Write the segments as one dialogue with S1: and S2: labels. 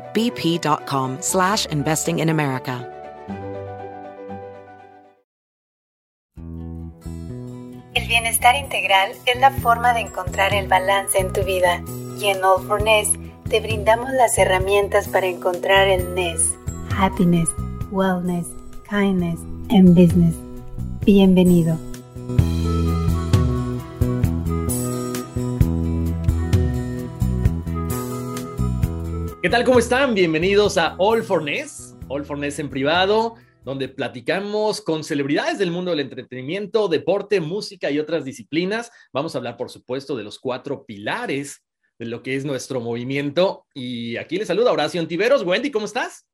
S1: bp.com.
S2: El bienestar integral es la forma de encontrar el balance en tu vida y en All for Ness te brindamos las herramientas para encontrar el Ness. Happiness, Wellness, Kindness and Business. Bienvenido.
S3: ¿Qué tal? ¿Cómo están? Bienvenidos a All for Ness, All for Ness en privado, donde platicamos con celebridades del mundo del entretenimiento, deporte, música y otras disciplinas. Vamos a hablar, por supuesto, de los cuatro pilares de lo que es nuestro movimiento. Y aquí les saluda Horacio Antiveros. Wendy, ¿cómo estás?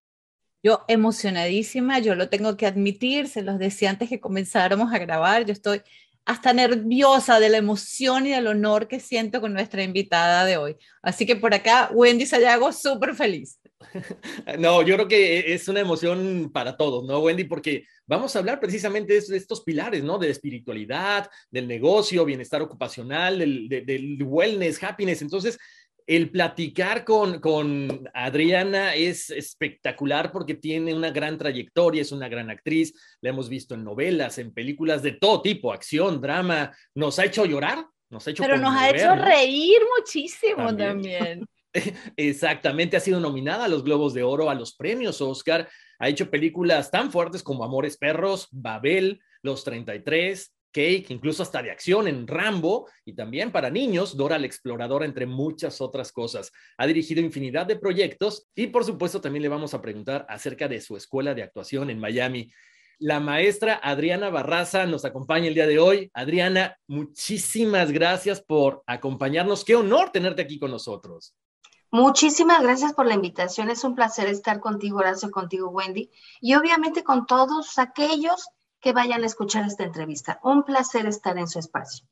S4: Yo emocionadísima, yo lo tengo que admitir, se los decía antes que comenzáramos a grabar, yo estoy hasta nerviosa de la emoción y del honor que siento con nuestra invitada de hoy. Así que por acá, Wendy Sayago, súper feliz.
S3: No, yo creo que es una emoción para todos, ¿no, Wendy? Porque vamos a hablar precisamente de estos pilares, ¿no? De espiritualidad, del negocio, bienestar ocupacional, del, del wellness, happiness. Entonces, el platicar con, con, Adriana es espectacular porque tiene una gran trayectoria, es una gran actriz, la hemos visto en novelas, en películas de todo tipo, acción, drama, nos ha hecho llorar, nos ha hecho...
S4: Pero nos ha hecho reír muchísimo también.
S3: Exactamente, ha sido nominada a los Globos de Oro, a los premios Oscar, ha hecho películas tan fuertes como Amores Perros, Babel, Los 33, Cake, incluso hasta de acción en Rambo y también para niños, Dora la Exploradora, entre muchas otras cosas. Ha dirigido infinidad de proyectos y por supuesto también le vamos a preguntar acerca de su escuela de actuación en Miami. La maestra Adriana Barraza nos acompaña el día de hoy. Adriana, muchísimas gracias por acompañarnos. Qué honor tenerte aquí con nosotros.
S5: Muchísimas gracias por la invitación. Es un placer estar contigo, Horacio, contigo, Wendy, y obviamente con todos aquellos que vayan a escuchar esta entrevista. Un placer estar en su espacio.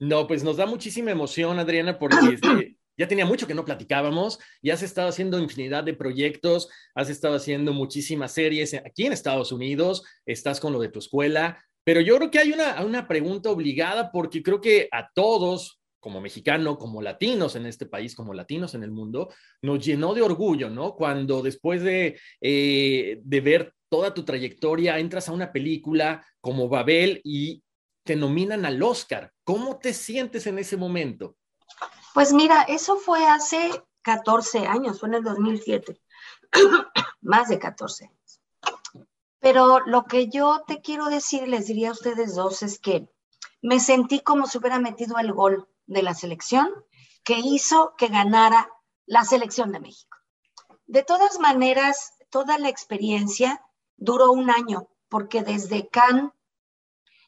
S3: No, pues nos da muchísima emoción, Adriana, porque este, ya tenía mucho que no platicábamos y has estado haciendo infinidad de proyectos, has estado haciendo muchísimas series aquí en Estados Unidos, estás con lo de tu escuela, pero yo creo que hay una, una pregunta obligada porque creo que a todos, como mexicano, como latinos en este país, como latinos en el mundo, nos llenó de orgullo, ¿no? Cuando después de, eh, de ver toda tu trayectoria, entras a una película como Babel y te nominan al Oscar. ¿Cómo te sientes en ese momento?
S5: Pues mira, eso fue hace 14 años, fue en el 2007, más de 14 años. Pero lo que yo te quiero decir, les diría a ustedes dos, es que me sentí como si hubiera metido el gol de la selección que hizo que ganara la selección de México. De todas maneras, toda la experiencia duró un año, porque desde Cannes,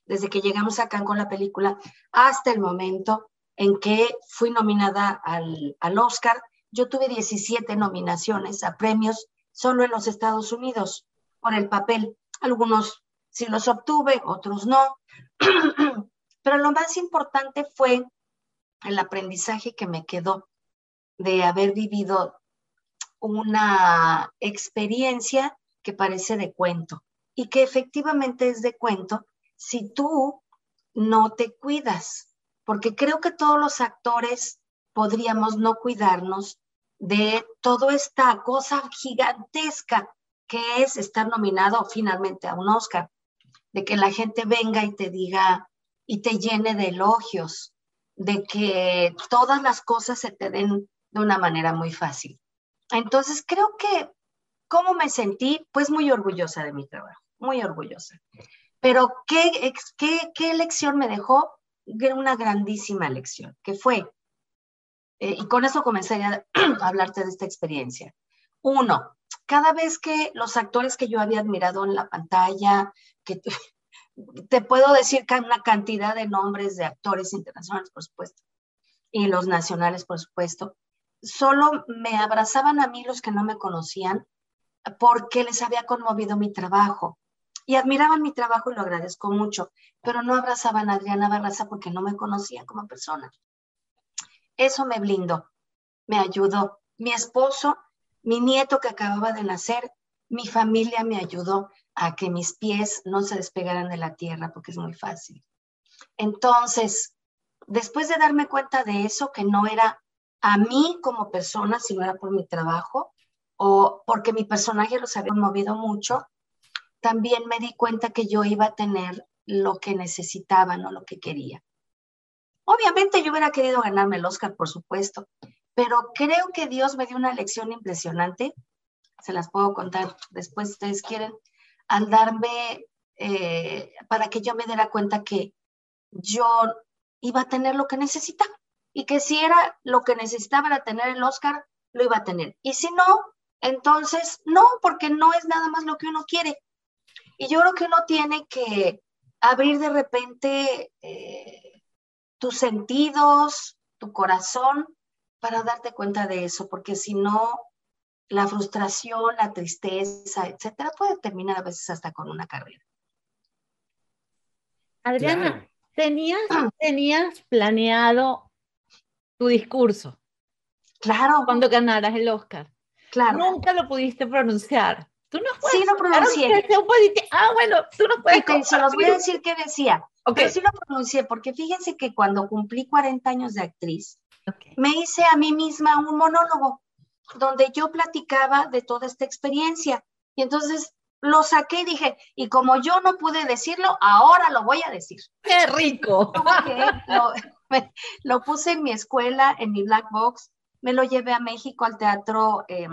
S5: desde que llegamos a Cannes con la película, hasta el momento en que fui nominada al, al Oscar, yo tuve 17 nominaciones a premios solo en los Estados Unidos por el papel. Algunos sí los obtuve, otros no. Pero lo más importante fue el aprendizaje que me quedó de haber vivido una experiencia que parece de cuento y que efectivamente es de cuento si tú no te cuidas, porque creo que todos los actores podríamos no cuidarnos de toda esta cosa gigantesca que es estar nominado finalmente a un Oscar, de que la gente venga y te diga y te llene de elogios, de que todas las cosas se te den de una manera muy fácil. Entonces creo que ¿Cómo me sentí? Pues muy orgullosa de mi trabajo. muy orgullosa. Pero ¿qué, qué, qué lección me dejó? Una grandísima lección, que fue, eh, y con eso comenzaría a hablarte de esta experiencia. Uno, cada vez que los actores que yo había admirado en la pantalla, que te puedo decir que hay una cantidad de nombres de actores internacionales, por supuesto, y los nacionales, por supuesto, solo me abrazaban a mí los que no me conocían porque les había conmovido mi trabajo. Y admiraban mi trabajo y lo agradezco mucho, pero no abrazaban a Adriana Barraza porque no me conocían como persona. Eso me blindó, me ayudó. Mi esposo, mi nieto que acababa de nacer, mi familia me ayudó a que mis pies no se despegaran de la tierra porque es muy fácil. Entonces, después de darme cuenta de eso, que no era a mí como persona, sino era por mi trabajo o porque mi personaje los había movido mucho, también me di cuenta que yo iba a tener lo que necesitaba, no lo que quería. Obviamente yo hubiera querido ganarme el Oscar, por supuesto, pero creo que Dios me dio una lección impresionante. Se las puedo contar después, si ustedes quieren, al darme, eh, para que yo me diera cuenta que yo iba a tener lo que necesitaba y que si era lo que necesitaba para tener el Oscar, lo iba a tener. Y si no, entonces no, porque no es nada más lo que uno quiere. Y yo creo que uno tiene que abrir de repente eh, tus sentidos, tu corazón, para darte cuenta de eso, porque si no, la frustración, la tristeza, etcétera, puede terminar a veces hasta con una carrera.
S4: Adriana, ¿tenías, ¿tenías planeado tu discurso?
S5: Claro.
S4: Cuando ganaras el Oscar.
S5: Claro.
S4: Nunca lo pudiste pronunciar. Tú no puedes.
S5: Sí, lo pronuncié.
S4: Ah, bueno, tú no puedes.
S5: Okay, se los voy a decir qué decía. Okay. Pero sí lo pronuncié, porque fíjense que cuando cumplí 40 años de actriz, okay. me hice a mí misma un monólogo donde yo platicaba de toda esta experiencia. Y entonces lo saqué y dije, y como yo no pude decirlo, ahora lo voy a decir.
S4: ¡Qué rico!
S5: Lo, lo, puse en mi escuela, en mi black box, me lo llevé a México al teatro eh,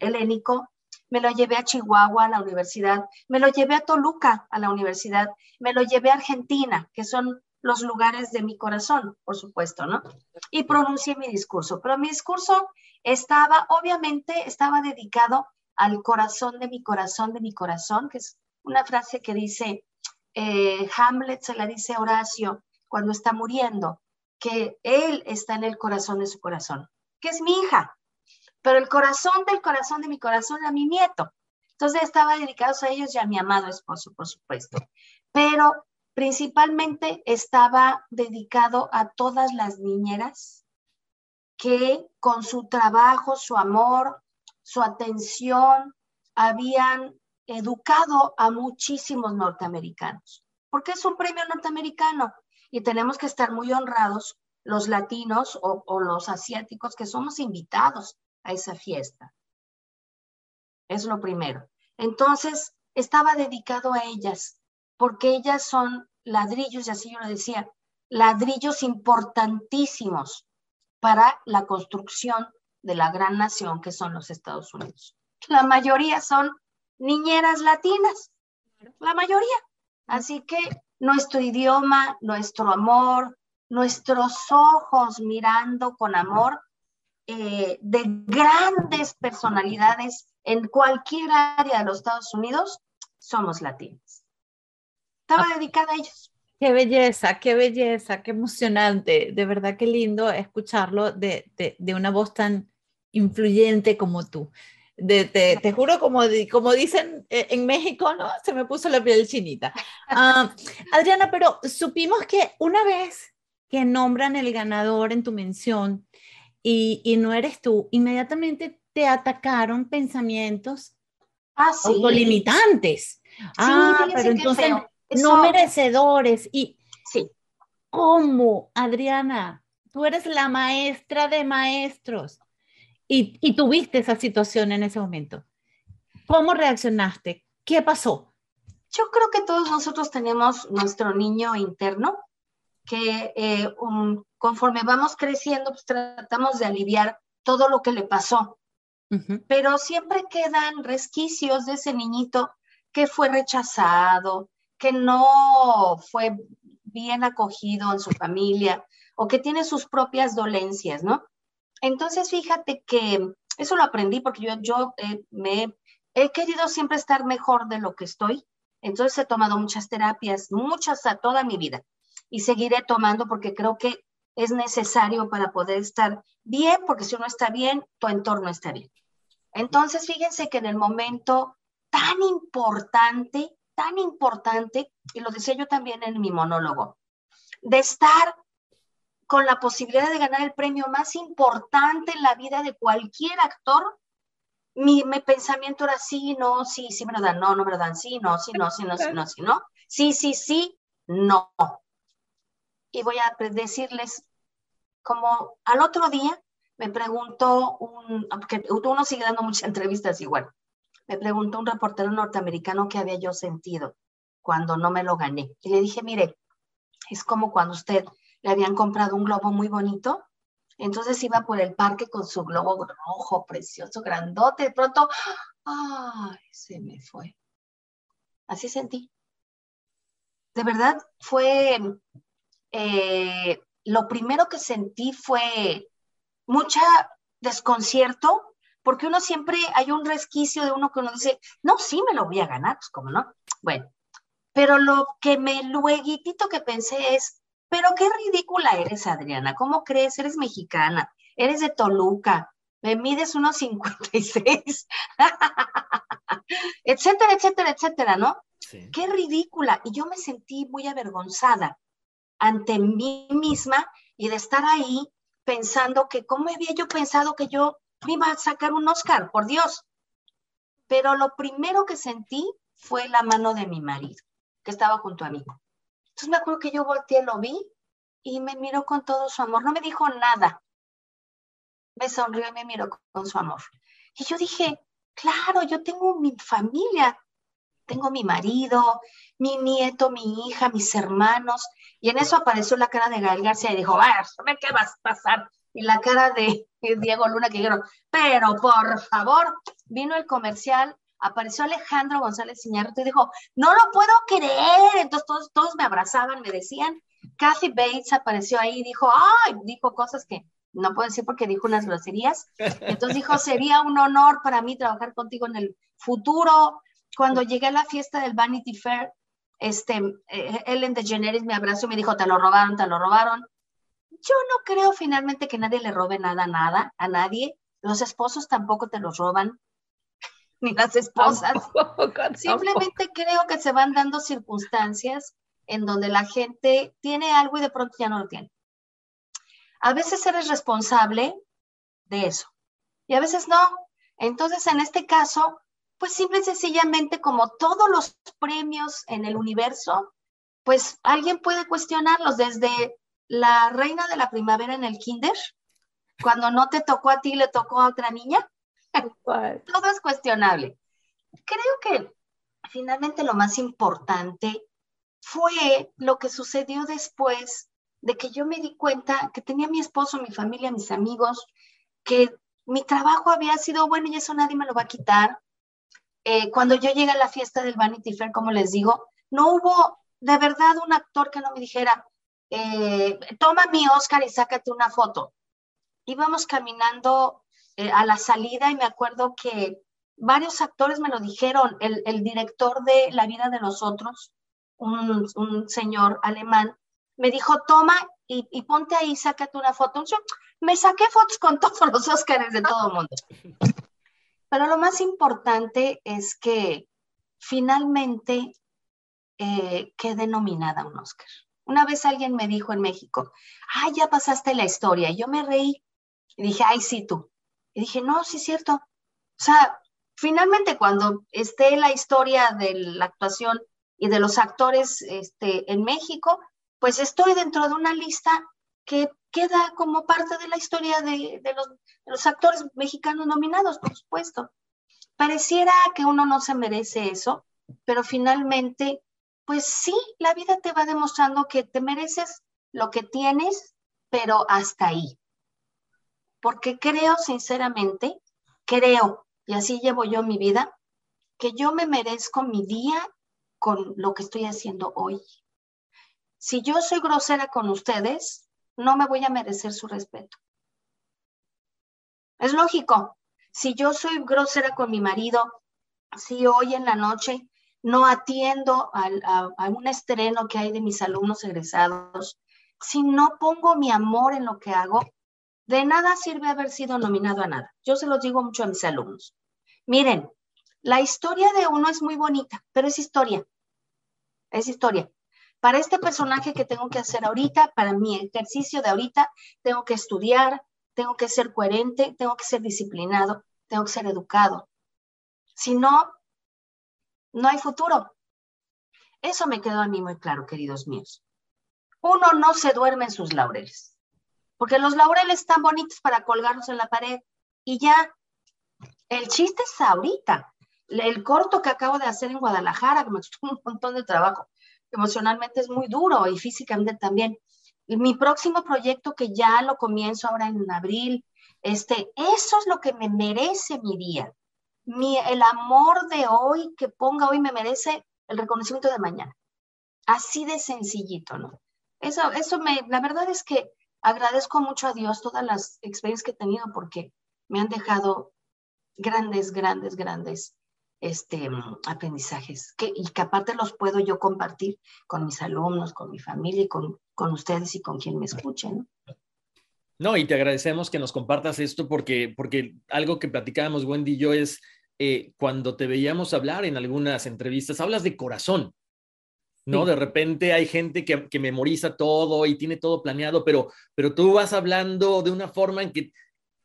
S5: helénico, me lo llevé a Chihuahua, a la universidad, me lo llevé a Toluca, a la universidad, me lo llevé a Argentina, que son los lugares de mi corazón, por supuesto, ¿no? Y pronuncié mi discurso, pero mi discurso estaba, obviamente, estaba dedicado al corazón de mi corazón, de mi corazón, que es una frase que dice, eh, Hamlet se la dice a Horacio cuando está muriendo, que él está en el corazón de su corazón, que es mi hija, pero el corazón del corazón de mi corazón a mi nieto. Entonces estaba dedicado a ellos y a mi amado esposo, por supuesto. Pero principalmente estaba dedicado a todas las niñeras que con su trabajo, su amor, su atención, habían educado a muchísimos norteamericanos, porque es un premio norteamericano y tenemos que estar muy honrados los latinos o, los asiáticos que somos invitados a esa fiesta. Es lo primero. Entonces, estaba dedicado a ellas, porque ellas son ladrillos, y así yo lo decía, ladrillos importantísimos para la construcción de la gran nación que son los Estados Unidos. La mayoría son niñeras latinas, la mayoría. Así que nuestro idioma, nuestro amor, nuestros ojos mirando con amor eh, de grandes personalidades en cualquier área de los Estados Unidos, somos latinos. Estaba ah. dedicada a ellos.
S4: Qué belleza, qué belleza, qué emocionante. De verdad, qué lindo escucharlo de, de, de una voz tan influyente como tú. De, te, te, juro, como, como dicen eh, en México, ¿no? Se me puso la piel chinita. Uh, Adriana, pero supimos que una vez que nombran el ganador en tu mención y, y no eres tú, inmediatamente te atacaron pensamientos
S5: ah, sí.
S4: autolimitantes. Sí, ah, pero entonces no merecedores. Y
S5: sí.
S4: ¿cómo, Adriana? Tú eres la maestra de maestros y, y tuviste esa situación en ese momento. ¿Cómo reaccionaste? ¿Qué pasó?
S5: Yo creo que todos nosotros tenemos nuestro niño interno que eh, um, conforme vamos creciendo, pues tratamos de aliviar todo lo que le pasó. Uh -huh. Pero siempre quedan resquicios de ese niñito que fue rechazado, que no fue bien acogido en su familia o que tiene sus propias dolencias, ¿no? Entonces, fíjate que eso lo aprendí porque yo, yo eh, me he querido siempre estar mejor de lo que estoy. Entonces he tomado muchas terapias, muchas a toda mi vida y seguiré tomando porque creo que es necesario para poder estar bien, porque si uno está bien, tu entorno está bien. Entonces, fíjense que en el momento tan importante, tan importante, y lo decía yo también en mi monólogo, de estar con la posibilidad de ganar el premio más importante en la vida de cualquier actor, mi, pensamiento era sí, no, sí, sí me lo dan, no, no me lo dan, sí, no, sí, no, sí, no, sí, no, sí, no, sí, sí, sí, no. Y voy a decirles, como al otro día me preguntó un, porque uno sigue dando muchas entrevistas igual, me preguntó un reportero norteamericano qué había yo sentido cuando no me lo gané. Y le dije, mire, es como cuando usted le habían comprado un globo muy bonito, entonces iba por el parque con su globo rojo, precioso, grandote, de pronto, ¡ay! Se me fue. Así sentí. De verdad, fue, eh, lo primero que sentí fue mucha desconcierto, porque uno siempre hay un resquicio de uno que uno dice, no, sí me lo voy a ganar, pues como no. Bueno, pero lo que me luego que pensé es, pero qué ridícula eres, Adriana, ¿cómo crees? Eres mexicana, eres de Toluca, me mides unos 56, etcétera, etcétera, etcétera, ¿no? Qué ridícula. Y yo me sentí muy avergonzada ante mí misma y de estar ahí pensando que cómo había yo pensado que yo me iba a sacar un Oscar, por Dios. Pero lo primero que sentí fue la mano de mi marido, que estaba junto a mí. Entonces me acuerdo que yo volteé, lo vi y me miró con todo su amor. No me dijo nada. Me sonrió y me miró con su amor. Y yo dije, claro, yo tengo mi familia, tengo mi marido, mi nieto, mi hija, mis hermanos. Y en eso apareció la cara de Gael García y dijo, a ver, ¿qué vas a pasar? Y la cara de Diego Luna que dijeron, pero por favor, vino el comercial, apareció Alejandro González Iñárritu y dijo, no lo puedo creer. Entonces todos, todos me abrazaban, me decían, Kathy Bates apareció ahí y dijo, ay, dijo cosas que no puedo decir porque dijo unas groserías. Entonces dijo, sería un honor para mí trabajar contigo en el futuro. Cuando llegué a la fiesta del Vanity Fair, este, eh, Ellen DeGeneres me abrazó y me dijo, te lo robaron, te lo robaron. Yo no creo finalmente que nadie le robe nada, nada, a nadie. Los esposos tampoco te los roban, ni las esposas. Simplemente creo que se van dando circunstancias en donde la gente tiene algo y de pronto ya no lo tiene. A veces eres responsable de eso y a veces no. Entonces, en este caso, pues simple y sencillamente como todos los premios en el universo, pues alguien puede cuestionarlos desde la reina de la primavera en el kinder, cuando no te tocó a ti, le tocó a otra niña. Todo es cuestionable. Creo que finalmente lo más importante fue lo que sucedió después de que yo me di cuenta que tenía mi esposo, mi familia, mis amigos, que mi trabajo había sido bueno y eso nadie me lo va a quitar, eh, cuando yo llegué a la fiesta del Vanity Fair, como les digo, no hubo de verdad un actor que no me dijera, eh, toma mi Oscar y sácate una foto. Íbamos caminando eh, a la salida y me acuerdo que varios actores me lo dijeron, el, director de La vida de los otros, un, señor alemán, me dijo, toma y, y, ponte ahí, sácate una foto. Yo me saqué fotos con todos los Oscars de todo el mundo. Pero lo más importante es que finalmente eh, quede nominada un Oscar. Una vez alguien me dijo en México, ay, ya pasaste la historia. Y yo me reí y dije, ay, sí, tú. Y dije, no, sí es cierto. O sea, finalmente cuando esté la historia de la actuación y de los actores este, en México, pues estoy dentro de una lista que queda como parte de la historia de, los, actores mexicanos nominados, por supuesto. Pareciera que uno no se merece eso, pero finalmente, pues sí, la vida te va demostrando que te mereces lo que tienes, pero hasta ahí. Porque creo, sinceramente, creo, y así llevo yo mi vida, que yo me merezco mi día con lo que estoy haciendo hoy. Si yo soy grosera con ustedes, no me voy a merecer su respeto. Es lógico. Si yo soy grosera con mi marido, si hoy en la noche no atiendo a, un estreno que hay de mis alumnos egresados, si no pongo mi amor en lo que hago, de nada sirve haber sido nominado a nada. Yo se los digo mucho a mis alumnos. Miren, la historia de uno es muy bonita, pero es historia. Es historia. Para este personaje que tengo que hacer ahorita, para mi ejercicio de ahorita, tengo que estudiar, tengo que ser coherente, tengo que ser disciplinado, tengo que ser educado. Si no, no hay futuro. Eso me quedó a mí muy claro, queridos míos. Uno no se duerme en sus laureles, porque los laureles están bonitos para colgarlos en la pared y ya. El chiste es ahorita. El corto que acabo de hacer en Guadalajara, que me costó un montón de trabajo, emocionalmente es muy duro y físicamente también mi próximo proyecto que ya lo comienzo ahora en abril, este, eso es lo que me merece mi día. Mi, el amor de hoy que ponga hoy me merece el reconocimiento de mañana. Así de sencillito, ¿no? Eso, eso me, la verdad es que agradezco mucho a Dios todas las experiencias que he tenido porque me han dejado grandes, grandes, grandes este, aprendizajes que, y que aparte los puedo yo compartir con mis alumnos, con mi familia y con, con ustedes y con quien me escuchen.
S3: ¿no? y te agradecemos que nos compartas esto porque, porque algo que platicábamos Wendy y yo es eh, cuando te veíamos hablar en algunas entrevistas, hablas de corazón, ¿no? De repente hay gente que, que, memoriza todo y tiene todo planeado, pero, pero tú vas hablando de una forma en que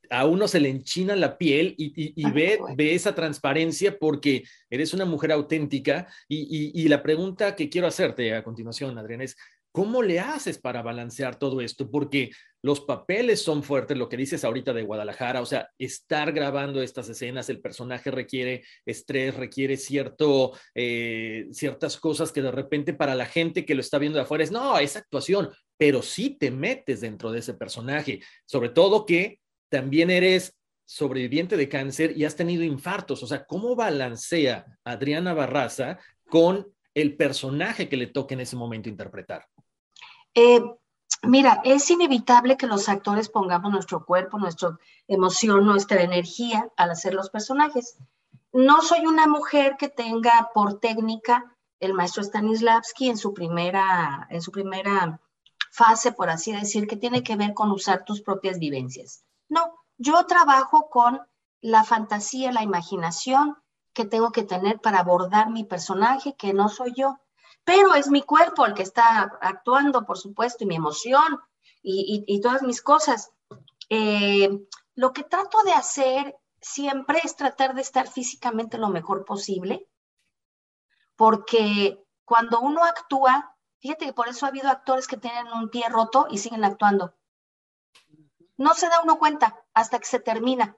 S3: a uno se le enchina la piel y, ve, ve, esa transparencia porque eres una mujer auténtica. Y, la pregunta que quiero hacerte a continuación, Adrián, es, ¿cómo le haces para balancear todo esto? Porque los papeles son fuertes, lo que dices ahorita de Guadalajara, o sea, estar grabando estas escenas, el personaje requiere estrés, requiere cierto, eh, ciertas cosas que de repente para la gente que lo está viendo de afuera es, no, es actuación, pero sí te metes dentro de ese personaje, sobre todo que también eres sobreviviente de cáncer y has tenido infartos. O sea, ¿cómo balancea Adriana Barraza con el personaje que le toca en ese momento interpretar?
S5: Eh, mira, es inevitable que los actores pongamos nuestro cuerpo, nuestra emoción, nuestra energía al hacer los personajes. No soy una mujer que tenga por técnica el maestro Stanislavski en su primera, en su primera fase, por así decir, que tiene que ver con usar tus propias vivencias. No, yo trabajo con la fantasía, la imaginación que tengo que tener para abordar mi personaje, que no soy yo, pero es mi cuerpo el que está actuando, por supuesto, y mi emoción y, todas mis cosas. Eh, lo que trato de hacer siempre es tratar de estar físicamente lo mejor posible, porque cuando uno actúa, fíjate que por eso ha habido actores que tienen un pie roto y siguen actuando no se da uno cuenta hasta que se termina.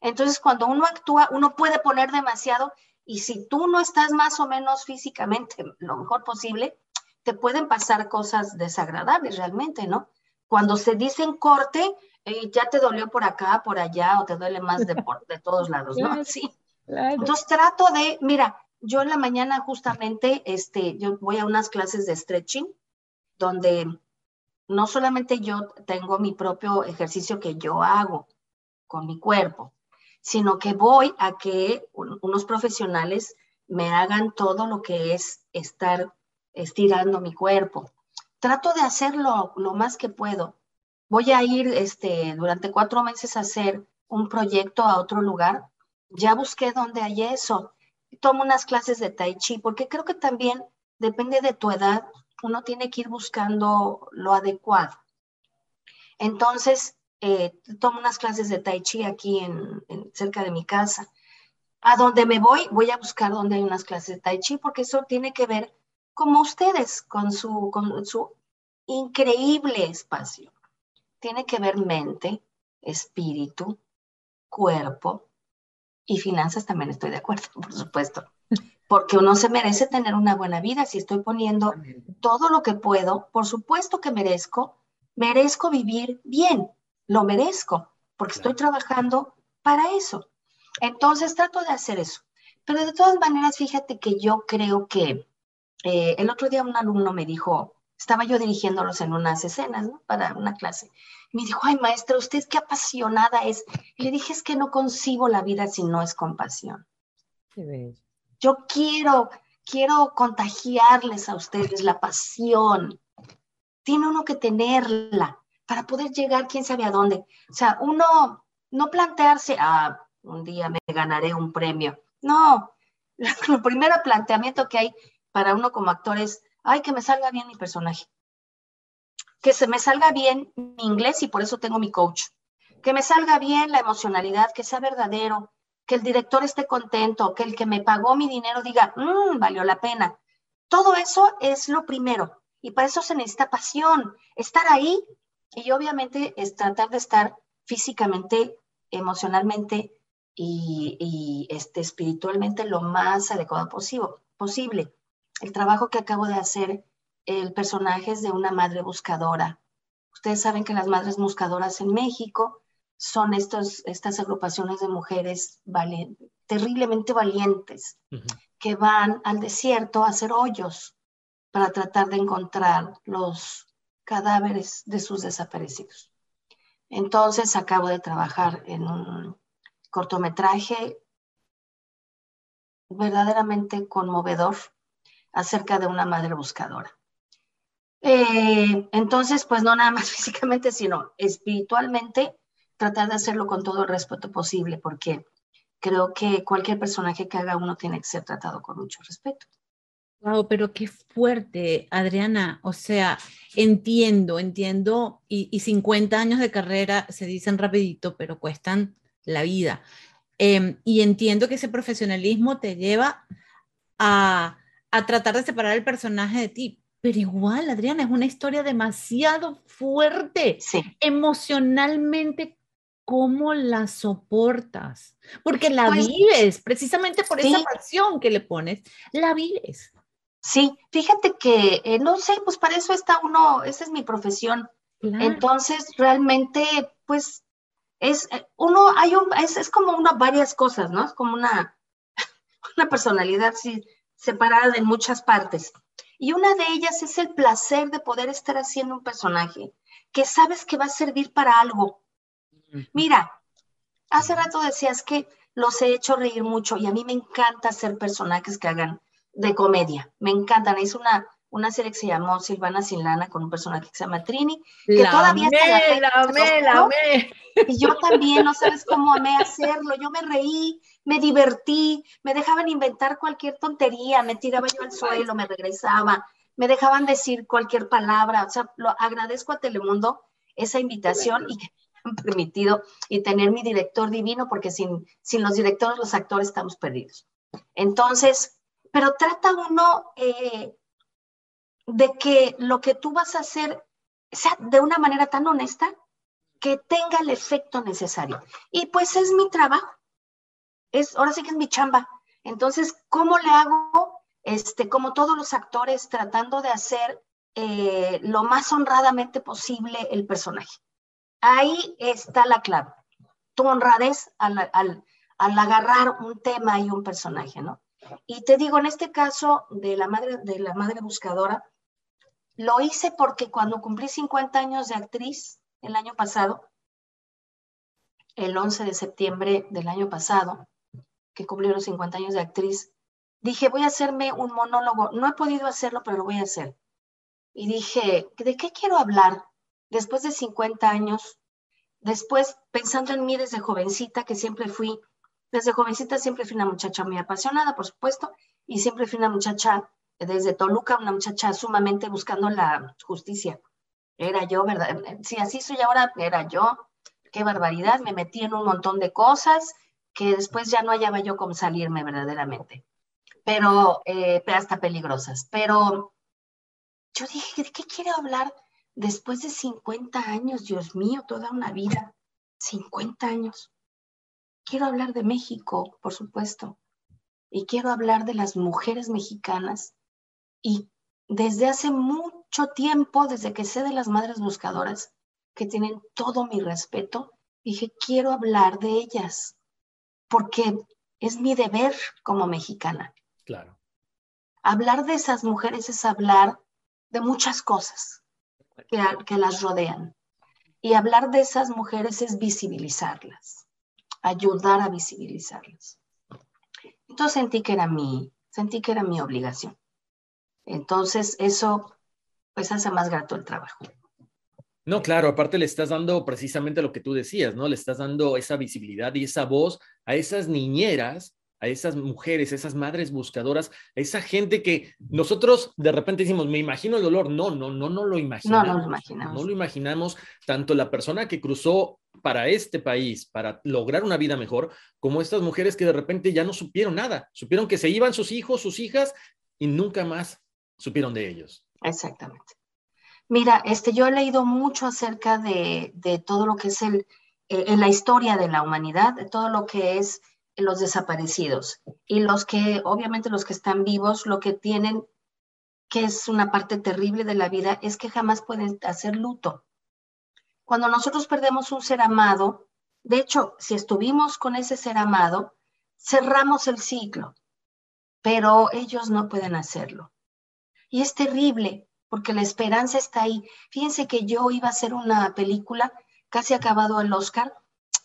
S5: Entonces, cuando uno actúa, uno puede poner demasiado y si tú no estás más o menos físicamente lo mejor posible, te pueden pasar cosas desagradables realmente, ¿no? Cuando se dicen corte, eh, ya te dolió por acá, por allá, o te duele más de, de todos lados, ¿no? Sí. Entonces trato de, mira, yo en la mañana justamente, este, yo voy a unas clases de stretching, donde no solamente yo tengo mi propio ejercicio que yo hago con mi cuerpo, sino que voy a que unos profesionales me hagan todo lo que es estar estirando mi cuerpo. Trato de hacerlo lo más que puedo. Voy a ir este, durante cuatro meses a hacer un proyecto a otro lugar. Ya busqué dónde hay eso. Tomo unas clases de tai chi, porque creo que también depende de tu edad, uno tiene que ir buscando lo adecuado. Entonces, eh, tomo unas clases de tai chi aquí en, cerca de mi casa. A donde me voy, voy a buscar donde hay unas clases de tai chi, porque eso tiene que ver, como ustedes, con su, con su increíble espacio. Tiene que ver mente, espíritu, cuerpo y finanzas también estoy de acuerdo, por supuesto porque uno se merece tener una buena vida. Si estoy poniendo todo lo que puedo, por supuesto que merezco, merezco vivir bien, lo merezco, porque estoy trabajando para eso. Entonces trato de hacer eso. Pero de todas maneras, fíjate que yo creo que eh, el otro día un alumno me dijo, estaba yo dirigiéndolos en unas escenas, ¿no? Para una clase. me dijo, ay, maestra, usted qué apasionada es. Y le dije, es que no concibo la vida si no es compasión. Yo quiero, quiero contagiarles a ustedes la pasión. Tiene uno que tenerla para poder llegar quién sabe a dónde. O sea, uno no plantearse, ah, un día me ganaré un premio. No, el primer planteamiento que hay para uno como actor es, ay, que me salga bien mi personaje. Que se me salga bien mi inglés y por eso tengo mi coach. Que me salga bien la emocionalidad, que sea verdadero, que el director esté contento, que el que me pagó mi dinero diga, mmm, valió la pena. Todo eso es lo primero. Y para eso se necesita pasión, estar ahí y obviamente es tratar de estar físicamente, emocionalmente y, este, espiritualmente lo más adecuado posible el trabajo que acabo de hacer, el personaje es de una madre buscadora. Ustedes saben que las madres buscadoras en México son estos, estas agrupaciones de mujeres terriblemente valientes que van al desierto a hacer hoyos para tratar de encontrar los cadáveres de sus desaparecidos. Entonces acabo de trabajar en un cortometraje verdaderamente conmovedor acerca de una madre buscadora. Eh, entonces, pues no nada más físicamente, sino espiritualmente, tratar de hacerlo con todo el respeto posible, porque creo que cualquier personaje que haga uno tiene que ser tratado con mucho respeto.
S4: Wow, pero qué fuerte, Adriana. O sea, entiendo, entiendo, y, y 50 años de carrera se dicen rapidito, pero cuestan la vida. Em, y entiendo que ese profesionalismo te lleva a a tratar de separar el personaje de ti. Pero igual, Adriana, es una historia demasiado fuerte.
S5: Sí.
S4: Emocionalmente, ¿cómo la soportas? Porque la pues vives, precisamente por esa pasión que le pones, la vives.
S5: Sí, fíjate que, eh, no sé, pues para eso está uno, esa es mi profesión. Entonces, realmente, pues, es eh, uno, hay un, es, es como una, varias cosas, ¿no? Es como una, una personalidad, sí, separada en muchas partes. Y una de ellas es el placer de poder estar haciendo un personaje que sabes que va a servir para algo. Mira, hace rato decías que los he hecho reír mucho y a mí me encanta hacer personajes que hagan de comedia. Me encantan. Es una, una serie que se llamó Silvana Sin Lana con un personaje que se llama Trini, que todavía
S4: está la,
S5: Y yo también, no sabes cómo amé hacerlo. Yo me reí, me divertí, me dejaban inventar cualquier tontería, me tiraba yo al suelo, me regresaba, me dejaban decir cualquier palabra. O sea, lo agradezco a Telemundo esa invitación y permitido y tener mi director divino, porque sin, sin los directores, los actores estamos perdidos. Entonces, pero trata uno eh, de que lo que tú vas a hacer sea de una manera tan honesta que tenga el efecto necesario. Y pues es mi trabajo. Es, ahora sí que es mi chamba. Entonces, ¿cómo le hago? Este, como todos los actores, tratando de hacer eh, lo más honradamente posible el personaje. Ahí está la clave. Tu honradez al, al, al agarrar un tema y un personaje, ¿no? Y te digo, en este caso de la madre, de la madre buscadora, lo hice porque cuando cumplí 50 años de actriz el año pasado, el 11 de septiembre del año pasado, que cumplí los 50 años de actriz, dije, voy a hacerme un monólogo. No he podido hacerlo, pero lo voy a hacer. Y dije, ¿de qué quiero hablar? Después de 50 años, después pensando en mí desde jovencita, que siempre fui, desde jovencita siempre fui una muchacha muy apasionada, por supuesto, y siempre fui una muchacha desde Toluca, una muchacha sumamente buscando la justicia. Era yo, ¿verdad? Si así soy ahora, era yo. Qué barbaridad, me metí en un montón de cosas que después ya no hallaba yo cómo salirme verdaderamente. Pero, eh, hasta peligrosas. Pero yo dije, ¿de qué quiero hablar después de 50 años? Dios mío, toda una vida. 50 años. Quiero hablar de México, por supuesto. Y quiero hablar de las mujeres mexicanas y desde hace mucho tiempo, desde que sé de las madres buscadoras, que tienen todo mi respeto, dije, quiero hablar de ellas, porque es mi deber como mexicana.
S3: Claro.
S5: Hablar de esas mujeres es hablar de muchas cosas que, las rodean. Y hablar de esas mujeres es visibilizarlas, ayudar a visibilizarlas. Entonces sentí que era mi, sentí que era mi obligación. Entonces eso pues hace más grato el trabajo.
S3: No, claro, aparte le estás dando precisamente lo que tú decías, ¿no? Le estás dando esa visibilidad y esa voz a esas niñeras, a esas mujeres, a esas madres buscadoras, a esa gente que nosotros de repente decimos, me imagino el dolor. No, no, no, no lo imaginamos.
S5: No, no lo imaginamos.
S3: No lo imaginamos tanto la persona que cruzó para este país, para lograr una vida mejor, como estas mujeres que de repente ya no supieron nada. Supieron que se iban sus hijos, sus hijas y nunca más supieron de ellos.
S5: Exactamente. Mira, este, yo he leído mucho acerca de, todo lo que es el, eh, en la historia de la humanidad, de todo lo que es los desaparecidos y los que, obviamente los que están vivos, lo que tienen, que es una parte terrible de la vida, es que jamás pueden hacer luto. Cuando nosotros perdemos un ser amado, de hecho, si estuvimos con ese ser amado, cerramos el ciclo, pero ellos no pueden hacerlo. Y es terrible porque la esperanza está ahí. Fíjense que yo iba a hacer una película, casi acabado el Oscar,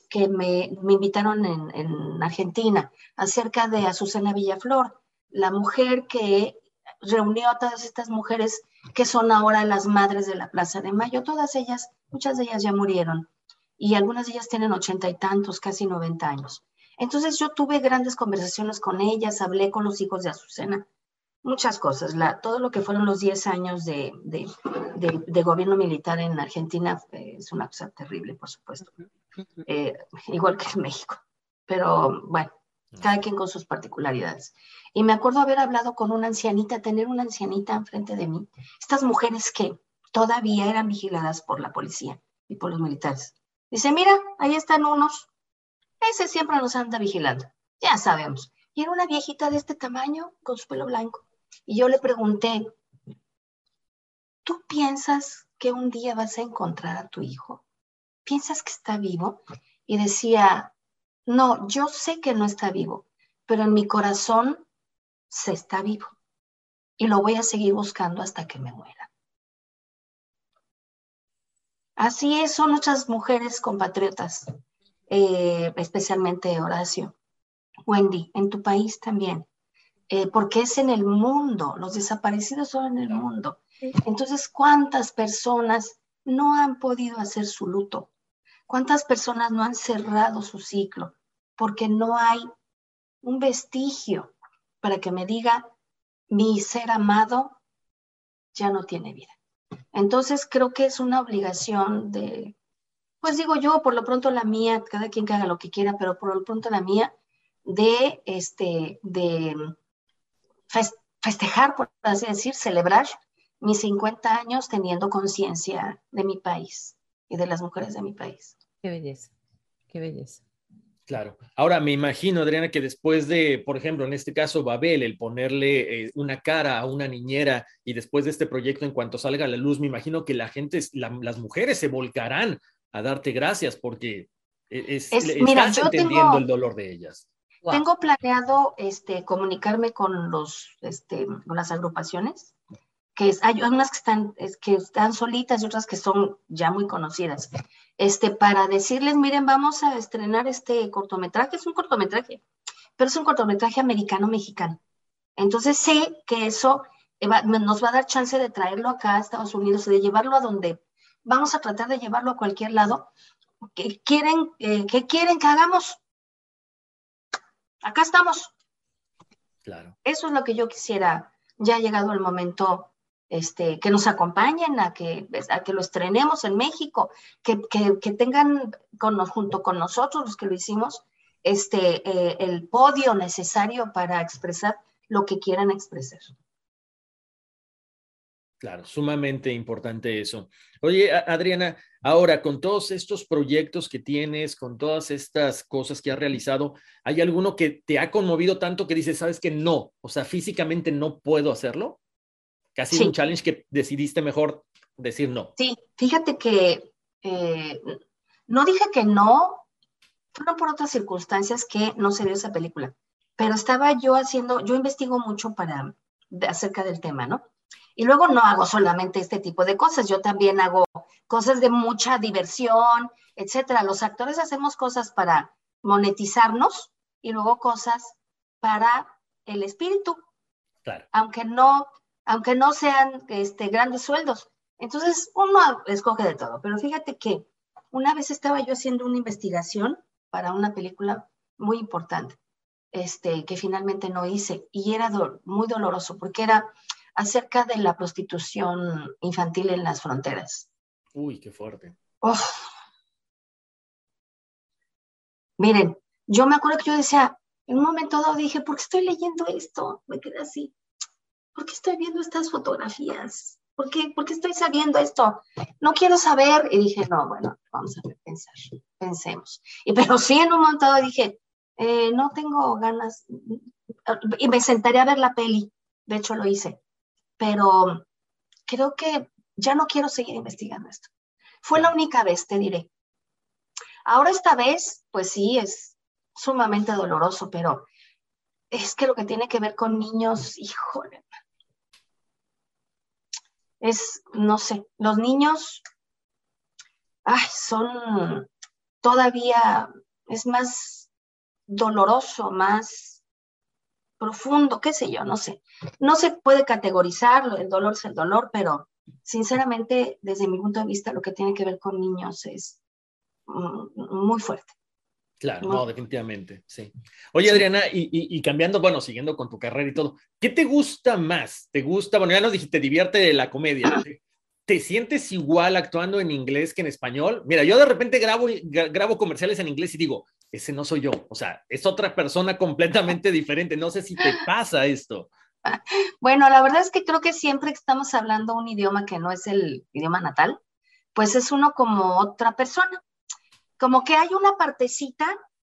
S5: que me, invitaron en, Argentina, acerca de Azucena Villaflor, la mujer que reunió a todas estas mujeres que son ahora las madres de la Plaza de Mayo. Todas ellas, muchas de ellas ya murieron y algunas de ellas tienen ochenta y tantos, casi noventa años. Entonces yo tuve grandes conversaciones con ellas, hablé con los hijos de Azucena muchas cosas. La, todo lo que fueron los 10 años de, gobierno militar en Argentina eh, es una cosa terrible, por supuesto. Eh, igual que en México. Pero bueno, cada quien con sus particularidades. Y me acuerdo haber hablado con una ancianita, tener una ancianita enfrente de mí. Estas mujeres que todavía eran vigiladas por la policía y por los militares. Dice, mira, ahí están unos. Ese siempre nos anda vigilando. Ya sabemos. Y era una viejita de este tamaño, con su pelo blanco. Y yo le pregunté, ¿tú piensas que un día vas a encontrar a tu hijo? ¿Piensas que está vivo? Y decía, no, yo sé que no está vivo, pero en mi corazón se está vivo. Y lo voy a seguir buscando hasta que me muera. Así es, son muchas mujeres compatriotas, eh, especialmente Horacio. Wendy, en tu país también. Eh, porque es en el mundo, los desaparecidos son en el mundo. Entonces, ¿cuántas personas no han podido hacer su luto? ¿Cuántas personas no han cerrado su ciclo? Porque no hay un vestigio para que me diga, mi ser amado ya no tiene vida. Entonces, creo que es una obligación de, pues digo yo, por lo pronto la mía, cada quien que haga lo que quiera, pero por lo pronto la mía, de, este, de festejar, por así decir, celebrar mis 50 años teniendo conciencia de mi país y de las mujeres de mi país.
S4: Qué belleza, qué belleza.
S3: Claro. Ahora me imagino, Adriana, que después de, por ejemplo, en este caso, Babel, el ponerle eh, una cara a una niñera y después de este proyecto, en cuanto salga a la luz, me imagino que la gente, las mujeres se volcarán a darte gracias porque e, es, estás entendiendo el dolor de ellas.
S5: Tengo planeado este, comunicarme con, los, este, con las agrupaciones, que hay unas que están, que están solitas y otras que son ya muy conocidas, este, para decirles, miren, vamos a estrenar este cortometraje, es un cortometraje, pero es un cortometraje americano-mexicano. Entonces sé que eso nos va a dar chance de traerlo acá a Estados Unidos de llevarlo a donde vamos a tratar de llevarlo a cualquier lado. que quieren, eh, ¿Qué quieren que hagamos? Acá estamos.
S3: Claro.
S5: Eso es lo que yo quisiera. Ya ha llegado el momento este, que nos acompañen, a que, a que lo estrenemos en México, que, que, tengan con, junto con nosotros, los que lo hicimos, este, eh, el podio necesario para expresar lo que quieran expresar.
S3: Claro, sumamente importante eso. Oye, Adriana, ahora con todos estos proyectos que tienes, con todas estas cosas que has realizado, ¿hay alguno que te ha conmovido tanto que dices, sabes que no, o sea, físicamente no puedo hacerlo? Casi un challenge que decidiste mejor decir no.
S5: Sí, fíjate que eh, no dije que no, fueron por otras circunstancias que no se dio esa película. pero estaba yo haciendo, yo investigo mucho para, acerca del tema, ¿no? Y luego no hago solamente este tipo de cosas, yo también hago cosas de mucha diversión, etcétera. Los actores hacemos cosas para monetizarnos y luego cosas para el espíritu, claro. aunque no, aunque no sean este, grandes sueldos. Entonces uno escoge de todo, pero fíjate que una vez estaba yo haciendo una investigación para una película muy importante, este, que finalmente no hice, y era muy doloroso porque era acerca de la prostitución infantil en las fronteras.
S3: Uy, qué fuerte.
S5: Miren, yo me acuerdo que yo decía, en un momento dado dije, ¿por qué estoy leyendo esto? Me quedé así. ¿Por qué estoy viendo estas fotografías? ¿Por qué, ¿Por qué estoy sabiendo esto? No quiero saber. Y dije, no, bueno, vamos a pensar, pensemos. Y pero sí, en un momento dado dije, eh, no tengo ganas. Y me sentaré a ver la peli. De hecho, lo hice. Pero creo que ya no quiero seguir investigando esto. Fue la única vez, te diré. Ahora esta vez, pues sí, es sumamente doloroso, pero es que lo que tiene que ver con niños, híjole, es, no sé, los niños, ay, son todavía, es más doloroso, más profundo, qué sé yo, no sé. No se puede categorizar, el dolor es el dolor, pero sinceramente, desde mi punto de vista, lo que tiene que ver con niños es Mm, muy fuerte.
S3: Claro, no, definitivamente, sí. Oye, Adriana, y, cambiando, bueno, siguiendo con tu carrera y todo, ¿qué te gusta más? ¿Te gusta, bueno, ya nos dijiste, te divierte la comedia? ¿Te, sientes igual actuando en inglés que en español? Mira, yo de repente grabo, grabo comerciales en inglés y digo, ese no soy yo, o sea, es otra persona completamente diferente, no sé si te pasa esto.
S5: Bueno, la verdad es que creo que siempre que estamos hablando un idioma que no es el idioma natal, pues es uno como otra persona como que hay una partecita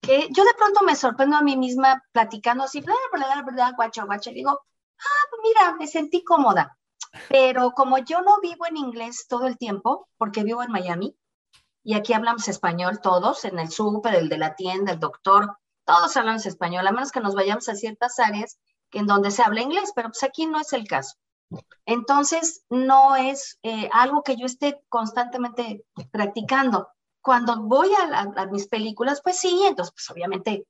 S5: que yo de pronto me sorprendo a mí misma platicando así, bla, bla, bla, guacha, guacha, digo, ah, pues mira, me sentí cómoda. Pero como yo no vivo en inglés todo el tiempo, porque vivo en Miami, y aquí hablamos español todos, en el súper, el de la tienda, el doctor, todos hablamos español, a menos que nos vayamos a ciertas áreas en donde se habla inglés, pero pues aquí no es el caso. Entonces, no es eh, algo que yo esté constantemente practicando cuando voy a, mis películas, pues sí, entonces pues obviamente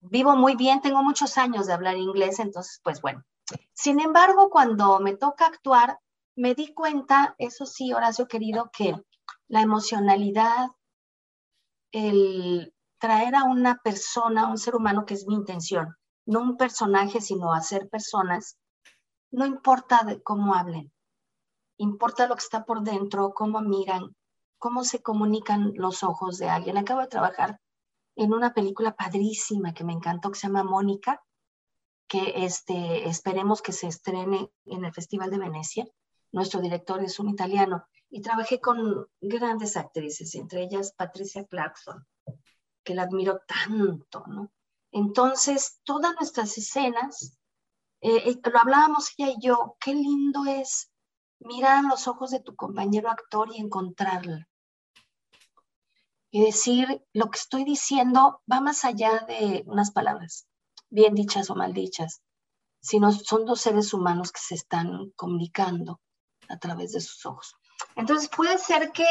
S5: vivo muy bien, tengo muchos años de hablar inglés, entonces pues bueno. Sin embargo, cuando me toca actuar, me di cuenta, eso sí, Horacio querido, que la emocionalidad, el traer a una persona, un ser humano, que es mi intención, no un personaje, sino hacer personas, no importa de cómo hablen, importa lo que está por dentro, cómo miran, cómo se comunican los ojos de alguien. Acabo de trabajar en una película padrísima que me encantó, que se llama Mónica, que este, esperemos que se estrene en el Festival de Venecia. Nuestro director es un italiano y trabajé con grandes actrices, entre ellas Patricia Clarkson, que la admiro tanto, ¿no? Entonces, todas nuestras escenas, eh, eh, lo hablábamos ella y yo, qué lindo es mirar a los ojos de tu compañero actor y encontrarla y decir lo que estoy diciendo va más allá de unas palabras, bien dichas o mal dichas, sino son dos seres humanos que se están comunicando a través de sus ojos. Entonces puede ser que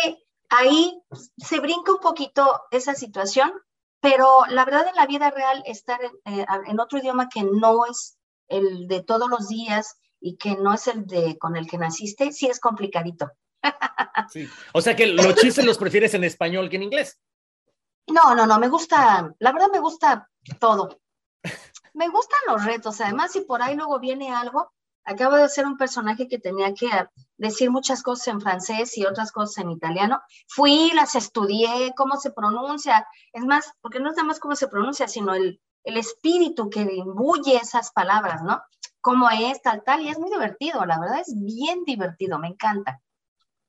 S5: ahí se brinca un poquito esa situación, pero la verdad en la vida real estar en, eh, en otro idioma que no es el de todos los días y que no es el de con el que naciste, sí es complicadito.
S3: O sea que los chistes los prefieres en español que en inglés.
S5: No, no, no, me gusta, la verdad me gusta todo. Me gustan los retos, además si por ahí luego viene algo, acabo de hacer un personaje que tenía que decir muchas cosas en francés y otras cosas en italiano. Fui, las estudié, cómo se pronuncia. Es más, porque no es nada más cómo se pronuncia, sino el, el espíritu que imbuye esas palabras, ¿no? Cómo es, tal, tal. Y es muy divertido, la verdad es bien divertido, me encanta.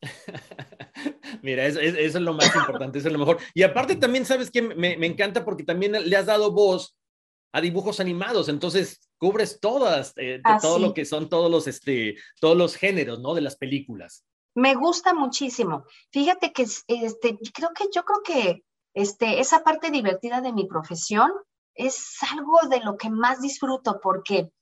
S3: Mira, eso, es lo más importante, eso es lo mejor. Y aparte también, ¿sabes que me, encanta porque también le has dado voz a dibujos animados, entonces cubres todas, eh, ah, todo lo que son todos los, este, todos los géneros, ¿no? De las películas.
S5: Me gusta muchísimo. Fíjate que este, creo que yo creo que este, esa parte divertida de mi profesión es algo de lo que más disfruto porque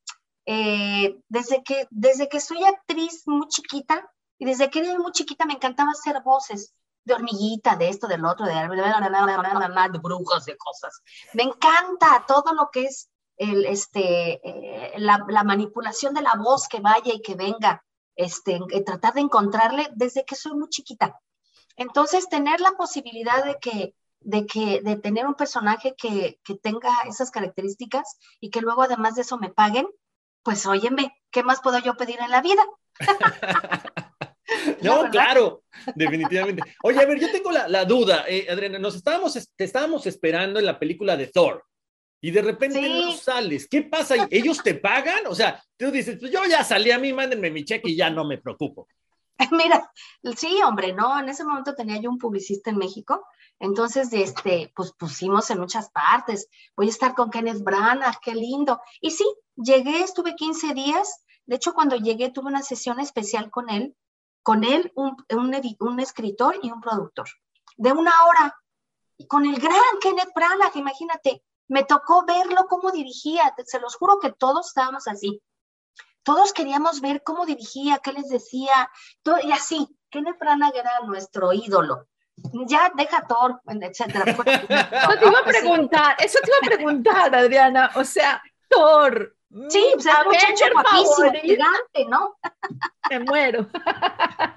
S5: eh, desde, que, desde que soy actriz muy chiquita y desde que era muy chiquita me encantaba hacer voces de hormiguita, de esto, del otro, de, de brujas, de cosas. Me encanta todo lo que es el, este, eh, la, la, manipulación de la voz que vaya y que venga, este, tratar de encontrarle desde que soy muy chiquita. Entonces, tener la posibilidad de que de, que, de tener un personaje que, que, tenga esas características y que luego además de eso me paguen, pues óyeme, ¿qué más puedo yo pedir en la vida?
S3: no, claro, definitivamente. Oye, a ver, yo tengo la, la duda, eh, Adriana, nos estábamos, te estábamos esperando en la película de Thor y de repente no sales. ¿Qué pasa? ¿Ellos te pagan? O sea, tú dices, pues yo ya salí a mí, mándenme mi cheque y ya no me preocupo.
S5: Mira, sí, hombre, no, en ese momento tenía yo un publicista en México entonces, este, pues pusimos en muchas partes. Voy a estar con Kenneth Branagh, qué lindo. Y sí, llegué, estuve 15 días. De hecho, cuando llegué tuve una sesión especial con él, con él, un, un, escritor y un productor, de una hora. Con el gran Kenneth Branagh, imagínate, me tocó verlo cómo dirigía. Se los juro que todos estábamos así. Todos queríamos ver cómo dirigía, qué les decía, todo, y así. Kenneth Branagh era nuestro ídolo ya deja Thor, etcétera.
S4: Eso te iba a preguntar, eso te iba a preguntar, Adriana. O sea, Thor.
S5: Sí, o sea, muchacho guapísimo, gigante, ¿no?
S4: Me muero.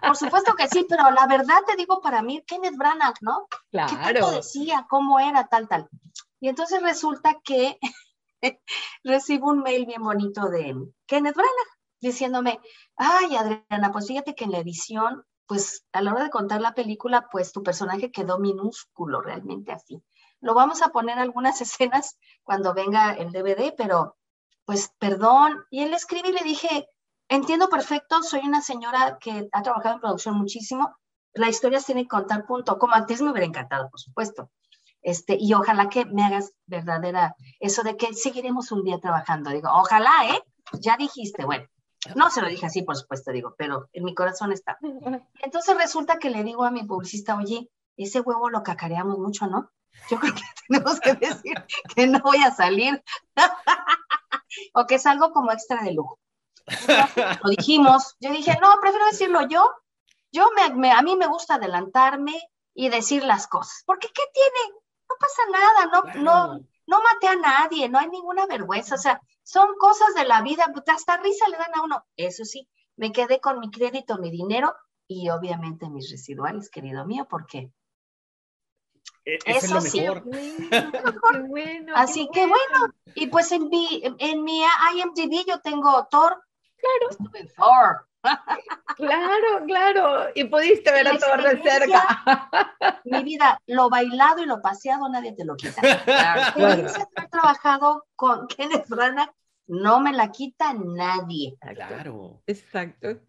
S5: Por supuesto que sí, pero la verdad te digo para mí, Kenneth Branagh, ¿no? Claro. ¿Qué tanto decía? ¿Cómo era? Tal, tal. Y entonces resulta que recibo un mail bien bonito de Kenneth Branagh diciéndome, ay, Adriana, pues fíjate que en la edición pues a la hora de contar la película, pues tu personaje quedó minúsculo, realmente así. Lo vamos a poner algunas escenas cuando venga el DVD, pero pues perdón. Y él escribe y le dije, entiendo perfecto, soy una señora que ha trabajado en producción muchísimo, la historia tiene que contar punto. Como antes me hubiera encantado, por supuesto. Este, y ojalá que me hagas verdadera eso de que seguiremos un día trabajando. Digo, ojalá, ¿eh? Ya dijiste, bueno. No se lo dije así, por supuesto, digo, pero en mi corazón está. Entonces resulta que le digo a mi publicista, oye, ese huevo lo cacareamos mucho, ¿no? Yo creo que tenemos que decir que no voy a salir o que es algo como extra de lujo. lo dijimos, yo dije, no, prefiero decirlo yo. Yo me, a mí me gusta adelantarme y decir las cosas, porque ¿qué tiene? No pasa nada, no, no, no maté a nadie, no hay ninguna vergüenza, o sea, son cosas de la vida, hasta risa le dan a uno. Eso sí, me quedé con mi crédito, mi dinero y obviamente mis residuales, querido mío, porque
S3: e, eso, es lo mejor.
S5: Así que bueno, y pues en mi, en mi IMDb yo tengo Thor.
S4: Claro.
S5: Estuve Thor.
S4: Claro, claro. Y pudiste ver a Thor de cerca.
S5: Mi vida, lo bailado y lo paseado nadie te lo quita. Claro, He trabajado con Kenneth Branagh, no me la quita nadie.
S3: Claro.
S4: Exacto.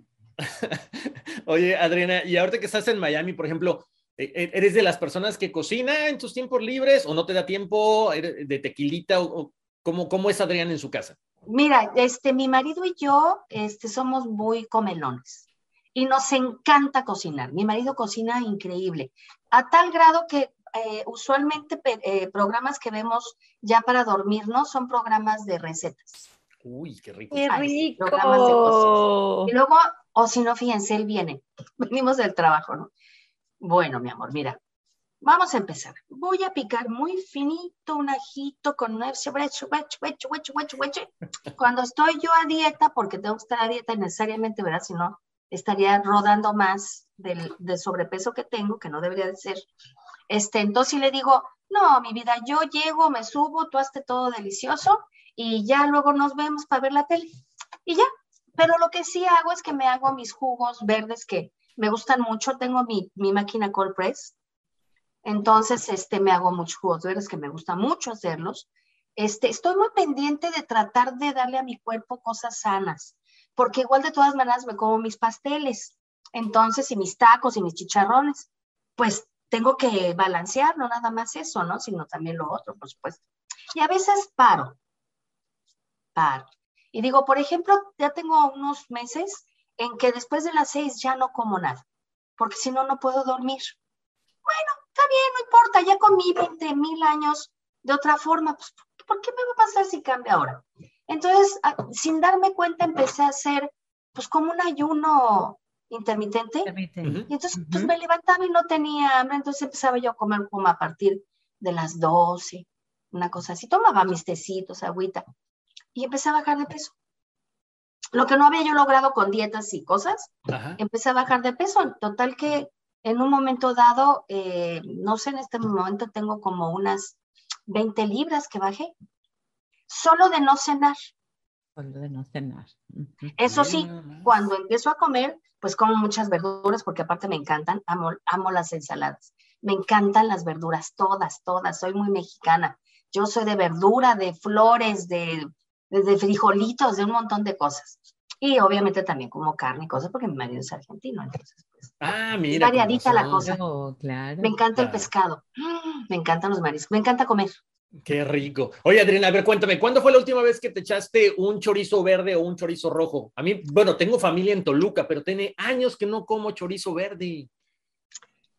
S3: Oye, Adriana, y ahorita que estás en Miami, por ejemplo, e, e, ¿eres de las personas que cocina en tus tiempos libres o no te da tiempo de tequilita o, cómo, cómo es Adriana en su casa?
S5: Mira, este, mi marido y yo este, somos muy comelones y nos encanta cocinar. Mi marido cocina increíble, a tal grado que eh, usualmente eh, programas que vemos ya para dormirnos son programas de recetas.
S3: Uy, qué rico.
S4: Qué rico.
S5: Y luego, o si no, fíjense, él viene. Venimos del trabajo, ¿no? Bueno, mi amor, mira, Vamos a empezar. Voy a picar muy finito un ajito con Cuando estoy yo a dieta, porque tengo que estar a dieta necesariamente, ¿verdad? Si no, estaría rodando más del, sobrepeso que tengo, que no debería de ser. Este, entonces le digo, no, mi vida, yo llego, me subo, tú hazte todo delicioso y ya luego nos vemos para ver la tele. Y ya. Pero lo que sí hago es que me hago mis jugos verdes que me gustan mucho. Tengo mi, mi máquina cold press entonces, este, me hago muchos jugos verdes que me gusta mucho hacerlos. Este, estoy muy pendiente de tratar de darle a mi cuerpo cosas sanas, porque igual de todas maneras me como mis pasteles, entonces, y mis tacos y mis chicharrones, pues tengo que balancear, no nada más eso, ¿no? Sino también lo otro, por supuesto. Y a veces paro, paro. Y digo, por ejemplo, ya tengo unos meses en que después de las seis ya no como nada, porque si no, no puedo dormir. Bueno, está bien, no importa, ya comí 20 mil años de otra forma, pues ¿por qué me va a pasar si cambia ahora? Entonces, sin darme cuenta, empecé a hacer, pues, como un ayuno intermitente. Y entonces, pues, me levantaba y no tenía hambre, entonces empezaba yo a comer como a partir de las 12, una cosa así. Tomaba mis tecitos, agüita, y empecé a bajar de peso. Lo que no había yo logrado con dietas y cosas, empecé a bajar de peso. Total que en un momento dado, eh, no sé, en este momento tengo como unas 20 libras que bajé, solo de no cenar.
S4: Solo de no cenar.
S5: Eso sí, cuando empiezo a comer, pues como muchas verduras, porque aparte me encantan, amo, amo las ensaladas. Me encantan las verduras, todas, todas. Soy muy mexicana. Yo soy de verdura, de flores, de, de, frijolitos, de un montón de cosas. Y obviamente también como carne y cosas, porque mi marido es argentino, entonces pues.
S3: Ah, mira.
S5: Variadita la cosa. Oh, claro, me encanta el pescado. Me encantan los mariscos. Me encanta comer.
S3: Qué rico. Oye, Adriana, a ver, cuéntame, ¿cuándo fue la última vez que te echaste un chorizo verde o un chorizo rojo? A mí, bueno, tengo familia en Toluca, pero tiene años que no como chorizo verde.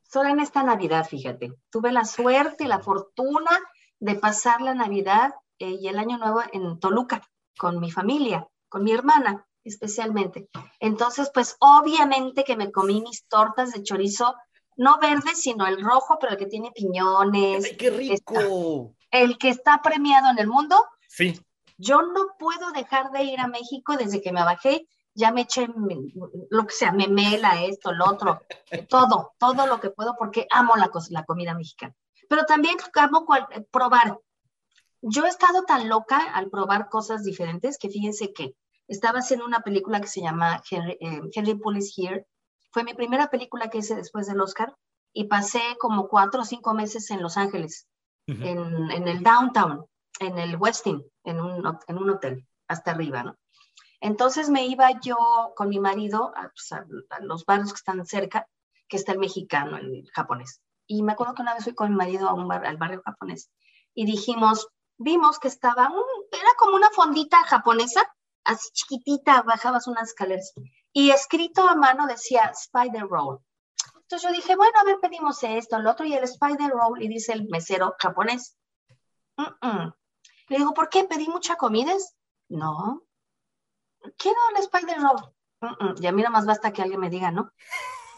S5: Solo en esta Navidad, fíjate. Tuve la suerte y la fortuna de pasar la Navidad eh, y el Año Nuevo en Toluca con mi familia, con mi hermana especialmente. Entonces, pues obviamente que me comí mis tortas de chorizo, no verde, sino el rojo, pero el que tiene piñones.
S3: ¡Ay, qué rico!
S5: el que está premiado en el mundo.
S3: Sí.
S5: Yo no puedo dejar de ir a México desde que me bajé, ya me eché lo que sea, memela, esto, lo otro, todo, todo lo que puedo porque amo la, la comida mexicana. Pero también amo probar. Yo he estado tan loca al probar cosas diferentes que fíjense que estaba haciendo una película que se llama Henry, eh, Henry Here. Fue mi primera película que hice después del Oscar y pasé como cuatro o cinco meses en Los Ángeles, en, el downtown, en el Westin, en un, en un hotel, hasta arriba, ¿no? Entonces me iba yo con mi marido pues, a, los barrios que están cerca, que está el mexicano, el japonés. Y me acuerdo que una vez fui con mi marido a un bar, al barrio japonés y dijimos, vimos que estaba, un, era como una fondita japonesa, así chiquitita, bajabas unas escaleras. Y escrito a mano decía Spider Roll. Entonces yo dije, bueno, a ver, pedimos esto, lo otro, y el Spider Roll, y dice el mesero japonés. Le digo, ¿por qué? ¿Pedí mucha comida? No. Quiero el Spider Roll. Y a mí más basta que alguien me diga, ¿no?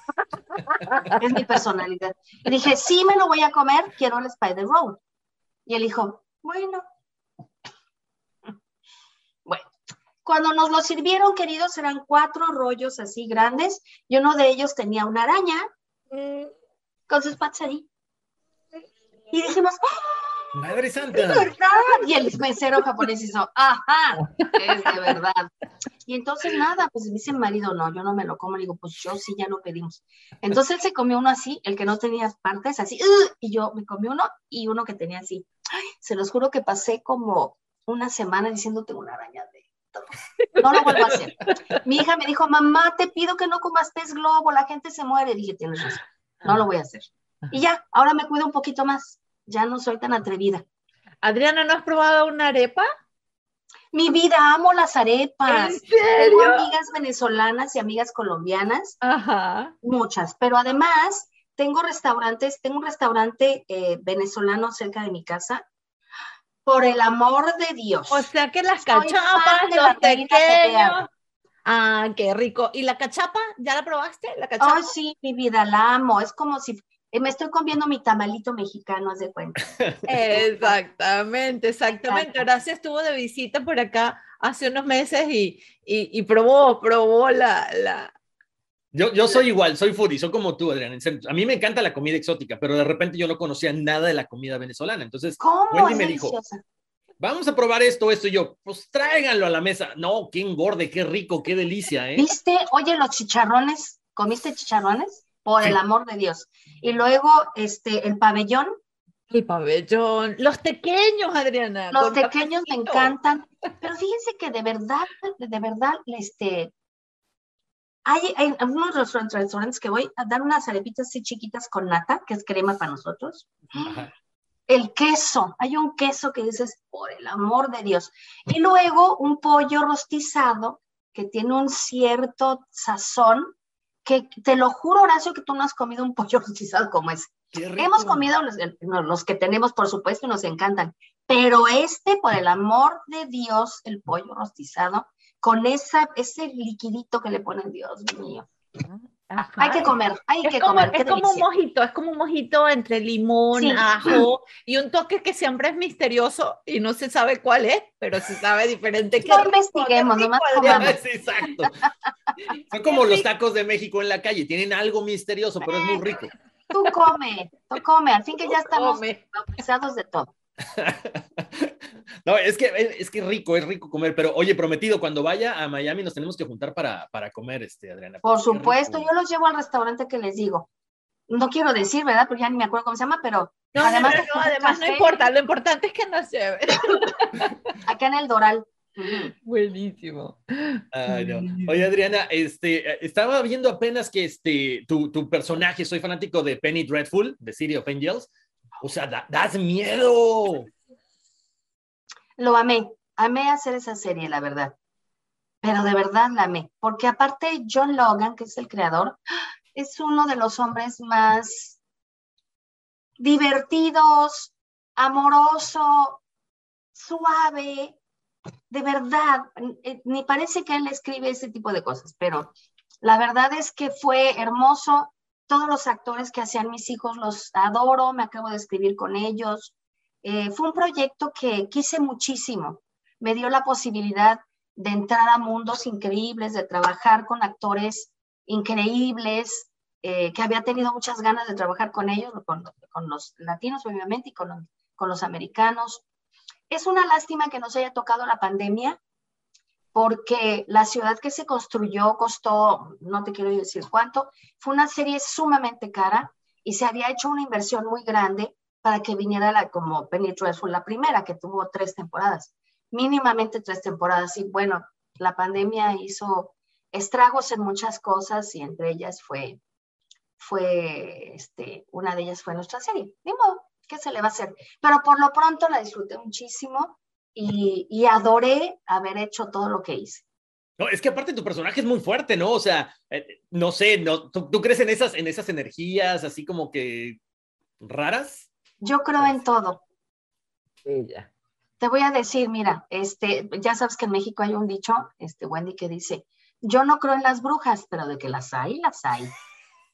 S5: es mi personalidad. Y dije, sí me lo voy a comer, quiero el Spider Roll. Y él dijo, bueno, Cuando nos lo sirvieron, queridos, eran cuatro rollos así grandes y uno de ellos tenía una araña mm. con sus patas ahí. Y dijimos, ¡Ah!
S3: ¡Madre Santa!
S5: ¿Es verdad? Y el mesero japonés hizo, ¡ajá! Es de verdad. Y entonces nada, pues dice el marido, no, yo no me lo como. Le digo, pues yo sí, ya lo pedimos. Entonces él se comió uno así, el que no tenía partes, así, y yo me comí uno y uno que tenía así. se los juro que pasé como una semana diciéndote una araña de no lo vuelvo a hacer. Mi hija me dijo, mamá, te pido que no comas pez globo, la gente se muere. dije, tienes razón, no lo voy a hacer. Y ya, ahora me cuido un poquito más. Ya no soy tan atrevida.
S4: Adriana, ¿no has probado una arepa?
S5: Mi vida, amo las arepas.
S4: ¿En serio?
S5: Tengo amigas venezolanas y amigas colombianas.
S4: Ajá.
S5: Muchas, pero además tengo restaurantes, tengo un restaurante eh, venezolano cerca de mi casa por el amor de Dios.
S4: O sea que las cachapas, los pequeños. Ah, qué rico. ¿Y la cachapa? ¿Ya la probaste? ¿La cachapa?
S5: Ay, sí, mi vida, la amo. Es como si eh, me estoy comiendo mi tamalito mexicano, haz de cuenta.
S4: exactamente, exactamente. Gracias, estuvo de visita por acá hace unos meses y, y, probó, probó la, la,
S3: yo, yo soy igual, soy foodie, soy como tú, Adrián. A mí me encanta la comida exótica, pero de repente yo no conocía nada de la comida venezolana. Entonces, Wendy me dijo, vamos a probar esto, esto. Y yo, pues tráiganlo a la mesa. No, qué engorde, qué rico, qué delicia, ¿eh?
S5: ¿Viste? Oye, los chicharrones, ¿comiste chicharrones? Por el amor de Dios. Y luego, este, el pabellón.
S4: El pabellón. Los pequeños, Adriana.
S5: Los pequeños me encantan. Pero fíjense que de verdad, de verdad, este, hay, hay algunos restaurantes que voy a dar unas arepitas así chiquitas con nata, que es crema para nosotros. El queso, hay un queso que dices, por el amor de Dios. Y luego un pollo rostizado que tiene un cierto sazón, que te lo juro, Horacio, que tú no has comido un pollo rostizado como ese. Hemos comido los, los, que tenemos, por supuesto, nos encantan, pero este, por el amor de Dios, el pollo rostizado, con esa, ese liquidito que le ponen, Dios mío. Hay que comer, hay que comer.
S4: Es como un mojito, es como un mojito entre limón, ajo y un toque que siempre es misterioso y no se sabe cuál es, pero se sabe diferente.
S5: No investiguemos, nomás comamos.
S3: exacto. Son como los tacos de México en la calle, tienen algo misterioso, pero es muy rico.
S5: Tú come, tú come, al fin que ya estamos bautizados de todo.
S3: no, es que es que rico, es rico comer, pero oye, prometido, cuando vaya a Miami nos tenemos que juntar para, para comer, este, Adriana.
S5: Por supuesto, yo los llevo al restaurante que les digo. No quiero decir, ¿verdad? Porque ya ni me acuerdo cómo se llama, pero
S4: no, además, no, además no importa, lo importante es que nos lleve.
S5: Acá en el Doral.
S4: Buenísimo.
S3: Oye, Adriana, este, estaba viendo apenas que este, tu, tu personaje, soy fanático de Penny Dreadful, de City of Angels, o sea, das miedo.
S5: Lo amé, amé hacer esa serie, la verdad. Pero de verdad la amé, porque aparte John Logan, que es el creador, es uno de los hombres más divertidos, amoroso, suave, de verdad, eh, ni parece que él escribe ese tipo de cosas, pero la verdad es que fue hermoso todos los actores que hacían mis hijos los adoro, me acabo de escribir con ellos. Eh, fue un proyecto que quise muchísimo. Me dio la posibilidad de entrar a mundos increíbles, de trabajar con actores increíbles, eh, que había tenido muchas ganas de trabajar con ellos, con, los latinos obviamente y con, con los americanos. Es una lástima que nos haya tocado la pandemia, porque la ciudad que se construyó costó, no te quiero decir cuánto, fue una serie sumamente cara y se había hecho una inversión muy grande para que viniera la, como Penny fue la primera, que tuvo tres temporadas, mínimamente tres temporadas. Y bueno, la pandemia hizo estragos en muchas cosas y entre ellas fue, fue este, una de ellas fue nuestra serie. Ni modo, ¿qué se le va a hacer? Pero por lo pronto la disfruté muchísimo y, adoré haber hecho todo lo que hice.
S3: No, es que aparte tu personaje es muy fuerte, ¿no? O sea, eh, no sé, no, ¿tú, crees en esas, en esas energías así como que raras?
S5: Yo creo en todo.
S4: Ella.
S5: Te voy a decir, mira, este, ya sabes que en México hay un dicho, este, Wendy, que dice, yo no creo en las brujas, pero de que las hay, las hay.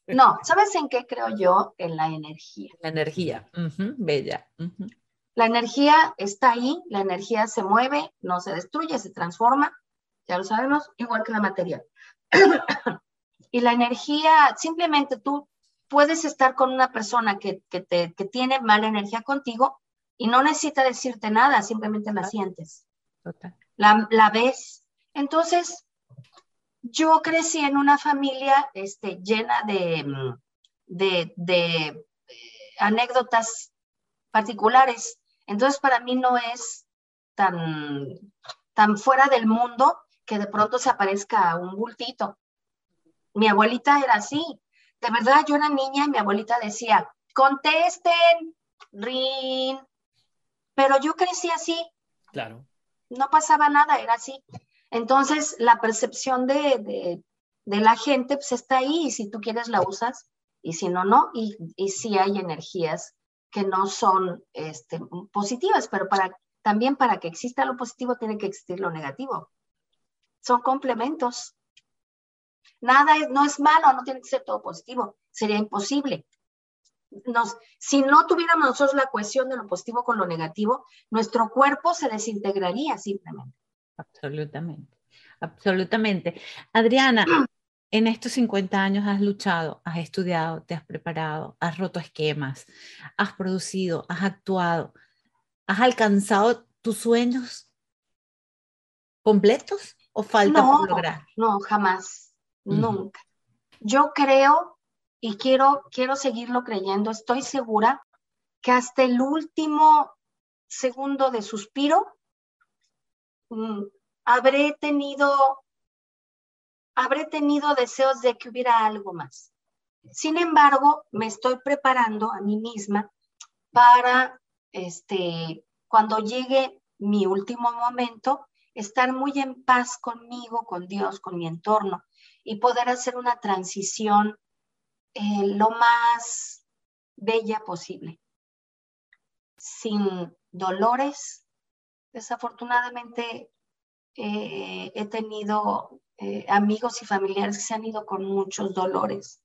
S5: No, ¿sabes en qué creo yo? En la energía.
S4: La energía, bella.
S5: La energía está ahí, la energía se mueve, no se destruye, se transforma, ya lo sabemos, igual que la materia. y la energía, simplemente tú puedes estar con una persona que, te, tiene mala energía contigo y no necesita decirte nada, simplemente la sientes. La, la, ves. Entonces, yo crecí en una familia este, llena de, de, de eh, anécdotas particulares entonces, para mí no es tan, tan fuera del mundo que de pronto se aparezca un bultito. Mi abuelita era así. De verdad, yo era niña y mi abuelita decía, contesten, rin. Pero yo crecí así.
S3: Claro.
S5: No pasaba nada, era así. Entonces, la percepción de, la gente pues está ahí y si tú quieres la usas y si no, no. Y, y sí hay energías que no son este, positivas, pero para, también para que exista lo positivo tiene que existir lo negativo. Son complementos. Nada es, no es malo, no tiene que ser todo positivo, sería imposible. Nos, si no tuviéramos nosotros la cohesión de lo positivo con lo negativo, nuestro cuerpo se desintegraría simplemente.
S4: Absolutamente, absolutamente. Adriana, en estos 50 años has luchado, has estudiado, te has preparado, has roto esquemas, has producido, has actuado, has alcanzado tus sueños completos o falta por lograr?
S5: No, jamás, nunca. Yo creo y quiero, quiero seguirlo creyendo, estoy segura que hasta el último segundo de suspiro mm, habré tenido habré tenido deseos de que hubiera algo más. Sin embargo, me estoy preparando a mí misma para, este, cuando llegue mi último momento, estar muy en paz conmigo, con Dios, con mi entorno y poder hacer una transición eh, lo más bella posible, sin dolores. Desafortunadamente eh, he tenido eh, amigos y familiares que se han ido con muchos dolores,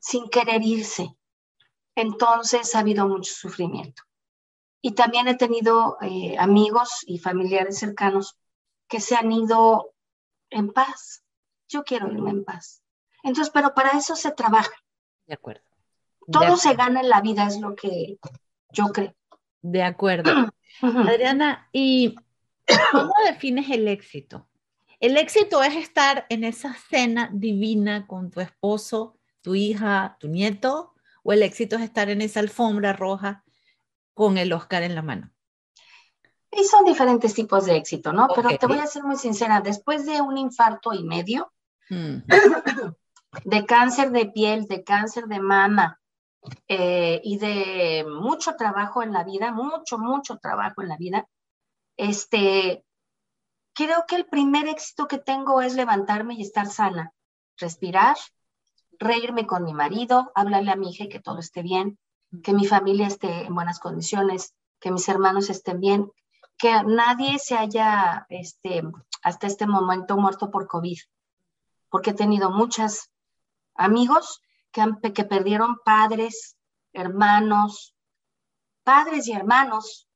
S5: sin querer irse. Entonces ha habido mucho sufrimiento. Y también he tenido eh, amigos y familiares cercanos que se han ido en paz. Yo quiero irme en paz. Entonces, pero para eso se trabaja.
S4: De acuerdo.
S5: Todo se gana en la vida, es lo que yo creo.
S4: De acuerdo. Adriana, ¿y cómo defines el éxito? El éxito es estar en esa cena divina con tu esposo, tu hija, tu nieto, o el éxito es estar en esa alfombra roja con el Oscar en la mano.
S5: Y son diferentes tipos de éxito, ¿no? Pero te voy a ser muy sincera, después de un infarto y medio, mm. de cáncer de piel, de cáncer de mama eh, y de mucho trabajo en la vida, mucho, mucho trabajo en la vida, este, creo que el primer éxito que tengo es levantarme y estar sana, respirar, reírme con mi marido, hablarle a mi hija y que todo esté bien, que mi familia esté en buenas condiciones, que mis hermanos estén bien, que nadie se haya este, hasta este momento muerto por COVID, porque he tenido muchos amigos que, que perdieron padres, hermanos, padres y hermanos,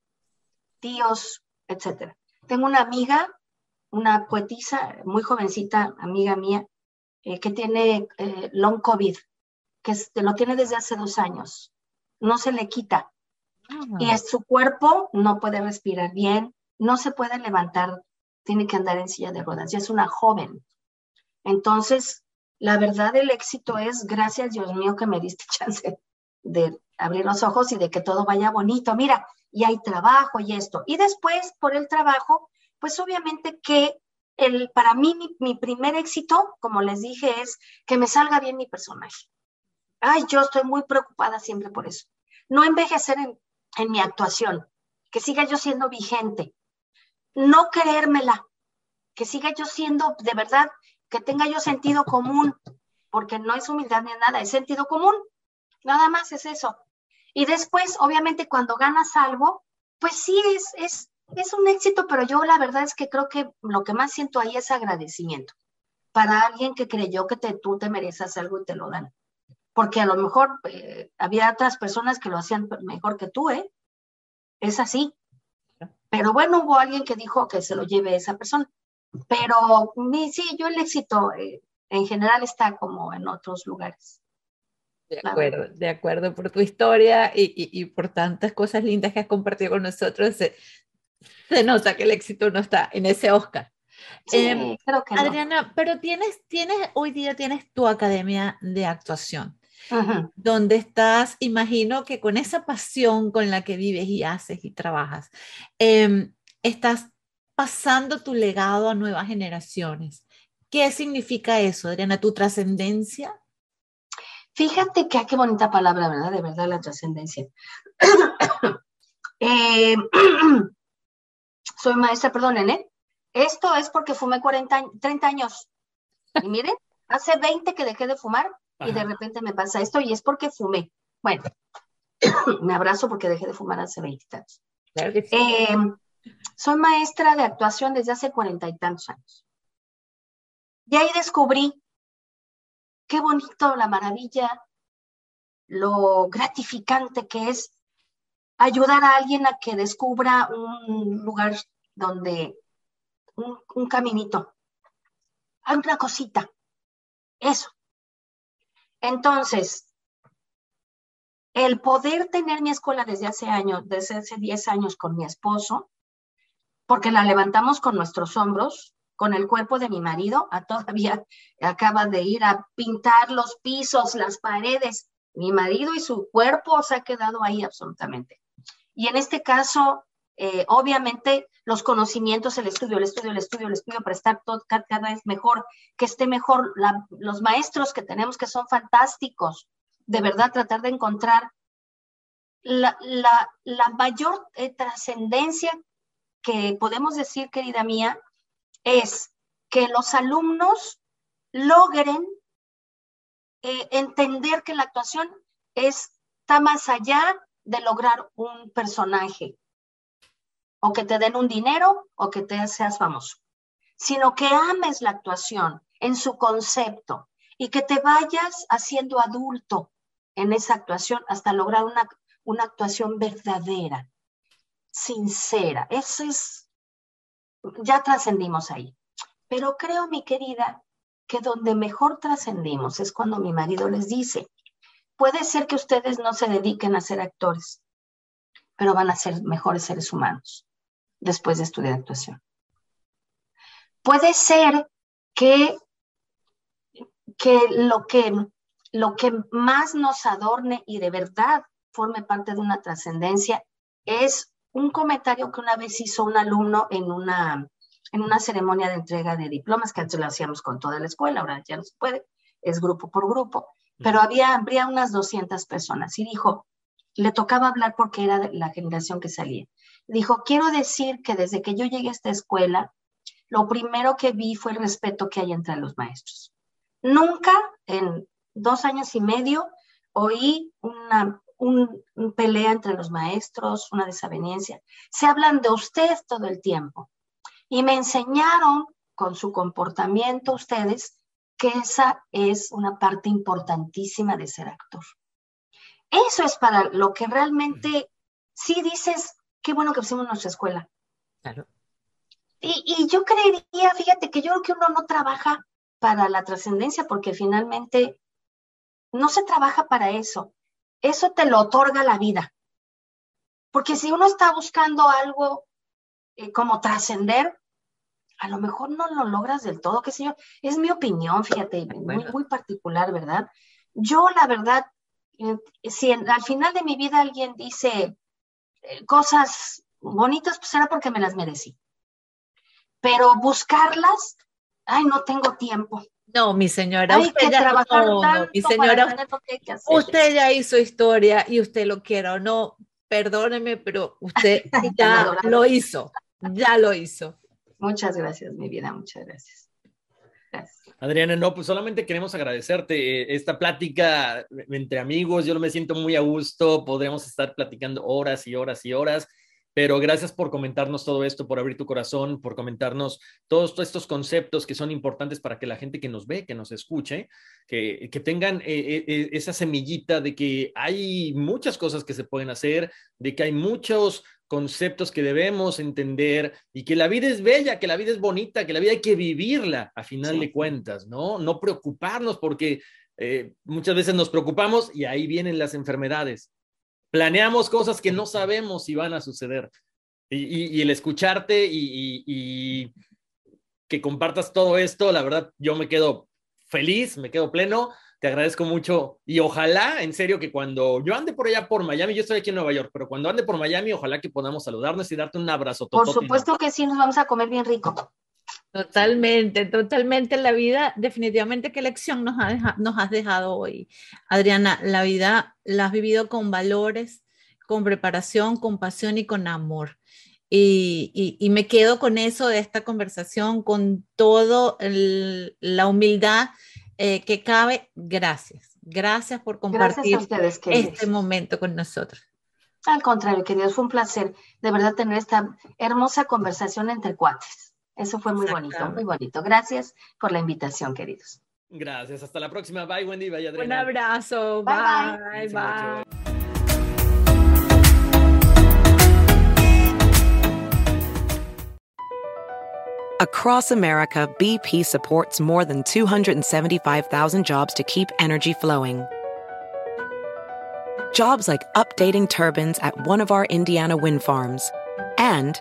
S5: tíos, etc. Tengo una amiga, una poetisa muy jovencita, amiga mía, eh, que tiene eh, long COVID, que lo tiene desde hace dos años. No se le quita. Y es, su cuerpo no puede respirar bien, no se puede levantar, tiene que andar en silla de ruedas. Ya es una joven. Entonces, la verdad del éxito es, gracias Dios mío que me diste chance de abrir los ojos y de que todo vaya bonito. Mira, y hay trabajo y esto. Y después, por el trabajo, pues obviamente que el, para mí mi, primer éxito, como les dije, es que me salga bien mi personaje. Ay, yo estoy muy preocupada siempre por eso. No envejecer en, en mi actuación, que siga yo siendo vigente, no creérmela, que siga yo siendo de verdad, que tenga yo sentido común, porque no es humildad ni nada, es sentido común. Nada más es eso. Y después, obviamente, cuando ganas algo, pues sí es, es, es un éxito, pero yo la verdad es que creo que lo que más siento ahí es agradecimiento para alguien que creyó que te, tú te mereces algo y te lo dan. Porque a lo mejor eh, había otras personas que lo hacían mejor que tú, ¿eh? Es así. Pero bueno, hubo alguien que dijo que se lo lleve esa persona. Pero sí, yo el éxito eh, en general está como en otros lugares.
S4: De acuerdo, de acuerdo por tu historia y, y, por tantas cosas lindas que has compartido con nosotros. Se, nota que el éxito no está en ese Oscar.
S5: Em, creo que
S4: Adriana, pero tienes, tienes, hoy día tienes tu academia de actuación, donde estás, imagino que con esa pasión con la que vives y haces y trabajas, em, estás pasando tu legado a nuevas generaciones. ¿Qué significa eso, Adriana? ¿Tu trascendencia?
S5: Fíjate que ah, qué bonita palabra, ¿verdad? De verdad, la trascendencia. eh, soy maestra, perdonen, ¿eh? Esto es porque fumé 40, 30 años. Y miren, hace 20 que dejé de fumar y de repente me pasa esto y es porque fumé. Bueno, me abrazo porque dejé de fumar hace 20 años. Eh, soy maestra de actuación desde hace cuarenta y tantos años. Y ahí descubrí qué bonito, la maravilla, lo gratificante que es ayudar a alguien a que descubra un lugar donde, un, caminito, una cosita, eso. Entonces, el poder tener mi escuela desde hace años, desde hace 10 años con mi esposo, porque la levantamos con nuestros hombros, con el cuerpo de mi marido, a todavía acaba de ir a pintar los pisos, las paredes. Mi marido y su cuerpo se ha quedado ahí absolutamente. Y en este caso, eh, obviamente, los conocimientos, el estudio, el estudio, el estudio, el estudio, para estar todo, cada vez mejor, que esté mejor. los maestros que tenemos que son fantásticos, de verdad, tratar de encontrar la, mayor eh, trascendencia que podemos decir, querida mía, es que los alumnos logren eh, entender que la actuación es está más allá de lograr un personaje o que te den un dinero o que te seas famoso, sino que ames la actuación en su concepto y que te vayas haciendo adulto en esa actuación hasta lograr una, una actuación verdadera, sincera. Eso es, ya trascendimos ahí. Pero creo, mi querida, que donde mejor trascendimos es cuando mi marido les dice, puede ser que ustedes no se dediquen a ser actores, pero van a ser mejores seres humanos después de estudiar actuación. Puede ser que, que, lo que lo que más nos adorne y de verdad forme parte de una trascendencia es un comentario que una vez hizo un alumno en una, en una ceremonia de entrega de diplomas, que antes lo hacíamos con toda la escuela, ahora ya no se puede, es grupo por grupo, pero había, habría unas 200 personas y dijo, le tocaba hablar porque era la generación que salía. Dijo, quiero decir que desde que yo llegué a esta escuela, lo primero que vi fue el respeto que hay entre los maestros. Nunca en dos años y medio oí una un, pelea entre los maestros, una desaveniencia. Se hablan de usted todo el tiempo. Y me enseñaron con su comportamiento ustedes que esa es una parte importantísima de ser actor. Eso es para lo que realmente sí dices, qué bueno que pusimos nuestra escuela. Claro. Y, y, yo creería, fíjate que yo creo que uno no trabaja para la trascendencia porque finalmente no se trabaja para eso. Eso te lo otorga la vida. Porque si uno está buscando algo eh, como trascender, a lo mejor no lo logras del todo, qué sé yo. Es mi opinión, fíjate, muy, muy particular, ¿verdad? Yo, la verdad, eh, si al final de mi vida alguien dice eh, cosas bonitas, pues será porque me las merecí. Pero buscarlas, ay, no tengo tiempo.
S4: No, mi señora, usted ya, mi señora, usted ya hizo historia y usted lo quiera o no, perdóneme, pero usted ya lo hizo, ya lo hizo.
S5: Muchas gracias, mi vida, muchas gracias.
S3: Adriana, no, pues solamente queremos agradecerte eh, esta plática entre amigos. Yo me siento muy a gusto. Podremos estar platicando horas y horas y horas. Pero gracias por comentarnos todo esto, por abrir tu corazón, por comentarnos todos estos conceptos que son importantes para que la gente que nos ve, que nos escuche, que, tengan eh, eh, eh, esa semillita de que hay muchas cosas que se pueden hacer, de que hay muchos conceptos que debemos entender y que la vida es bella, que la vida es bonita, que la vida hay que vivirla a final de cuentas, ¿no? No preocuparnos porque muchas veces nos preocupamos y ahí vienen las enfermedades planeamos cosas que no sabemos si van a suceder. Y, el escucharte y, que compartas todo esto, la verdad, yo me quedo feliz, me quedo pleno. Te agradezco mucho y ojalá, en serio, que cuando yo ande por allá por Miami, yo estoy aquí en Nueva York, pero cuando ande por Miami, ojalá que podamos saludarnos y darte un abrazo.
S5: Por supuesto que sí, nos vamos a comer bien rico.
S4: Totalmente, totalmente la vida, definitivamente qué lección nos, nos has dejado hoy. Adriana, la vida la has vivido con valores, con preparación, con pasión y con amor. Y, y, me quedo con eso de esta conversación, con todo la humildad eh, que cabe. Gracias, gracias por compartir este momento con nosotros.
S5: Al contrario, queridos, fue un placer de verdad tener esta hermosa conversación entre cuates. Eso fue muy bonito, muy bonito. Gracias por la invitación, queridos.
S3: Gracias. Hasta la próxima. Bye, Wendy. Bye, Adriana.
S4: Un abrazo. Bye, bye. bye.
S1: Across America, BP supports more than 275,000 jobs to keep energy flowing. Jobs like updating turbines at one of our Indiana wind farms and